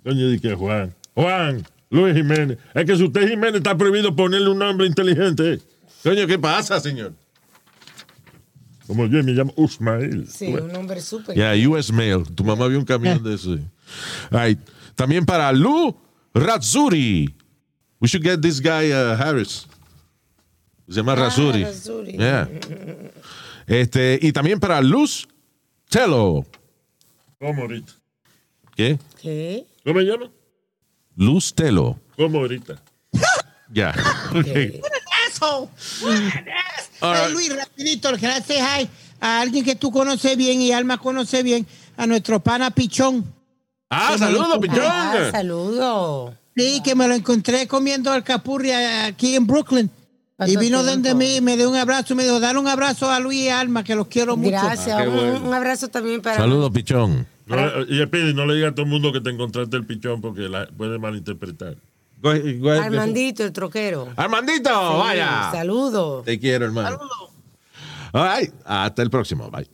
Coño, di que Juan. Juan. Luis Jiménez. Es que si usted es Jiménez está prohibido ponerle un nombre inteligente. Coño, ¿qué pasa, señor? Como yo me llamo Usmail. Sí, un nombre súper. Ya, US Mail. Tu mamá vio un camión de eso. All right. También para Lou Razzuri. We should get this guy uh, Harris. Se llama Razzuri. Razzuri. Yeah. Este, y también para Luz Telo. ¿Cómo ahorita? ¿Qué? ¿Qué? ¿Cómo me llama? Luz Telo. ¿Cómo ahorita? Ya. ¿Qué? Asshole. Right. Luis, rapidito, que le hace hi a alguien que tú conoces bien y Alma conoce bien, a nuestro pana Pichón. Ah, saludos, pichón. Ah, saludos. Sí, que me lo encontré comiendo alcapurria aquí en Brooklyn. Y ¿Cuánto vino donde mí, me dio un abrazo, me dijo, dale un abrazo a Luis y Alma, que los quiero mucho. Gracias. Ah, un, bueno. un abrazo también para Saludos, pichón. No le- y no le diga a todo el mundo que te encontraste el pichón porque la puede malinterpretar. Go go. Armandito, el troquero. Armandito, Sí, vaya. Saludos. Te quiero, hermano. All right. Hasta el próximo. Bye.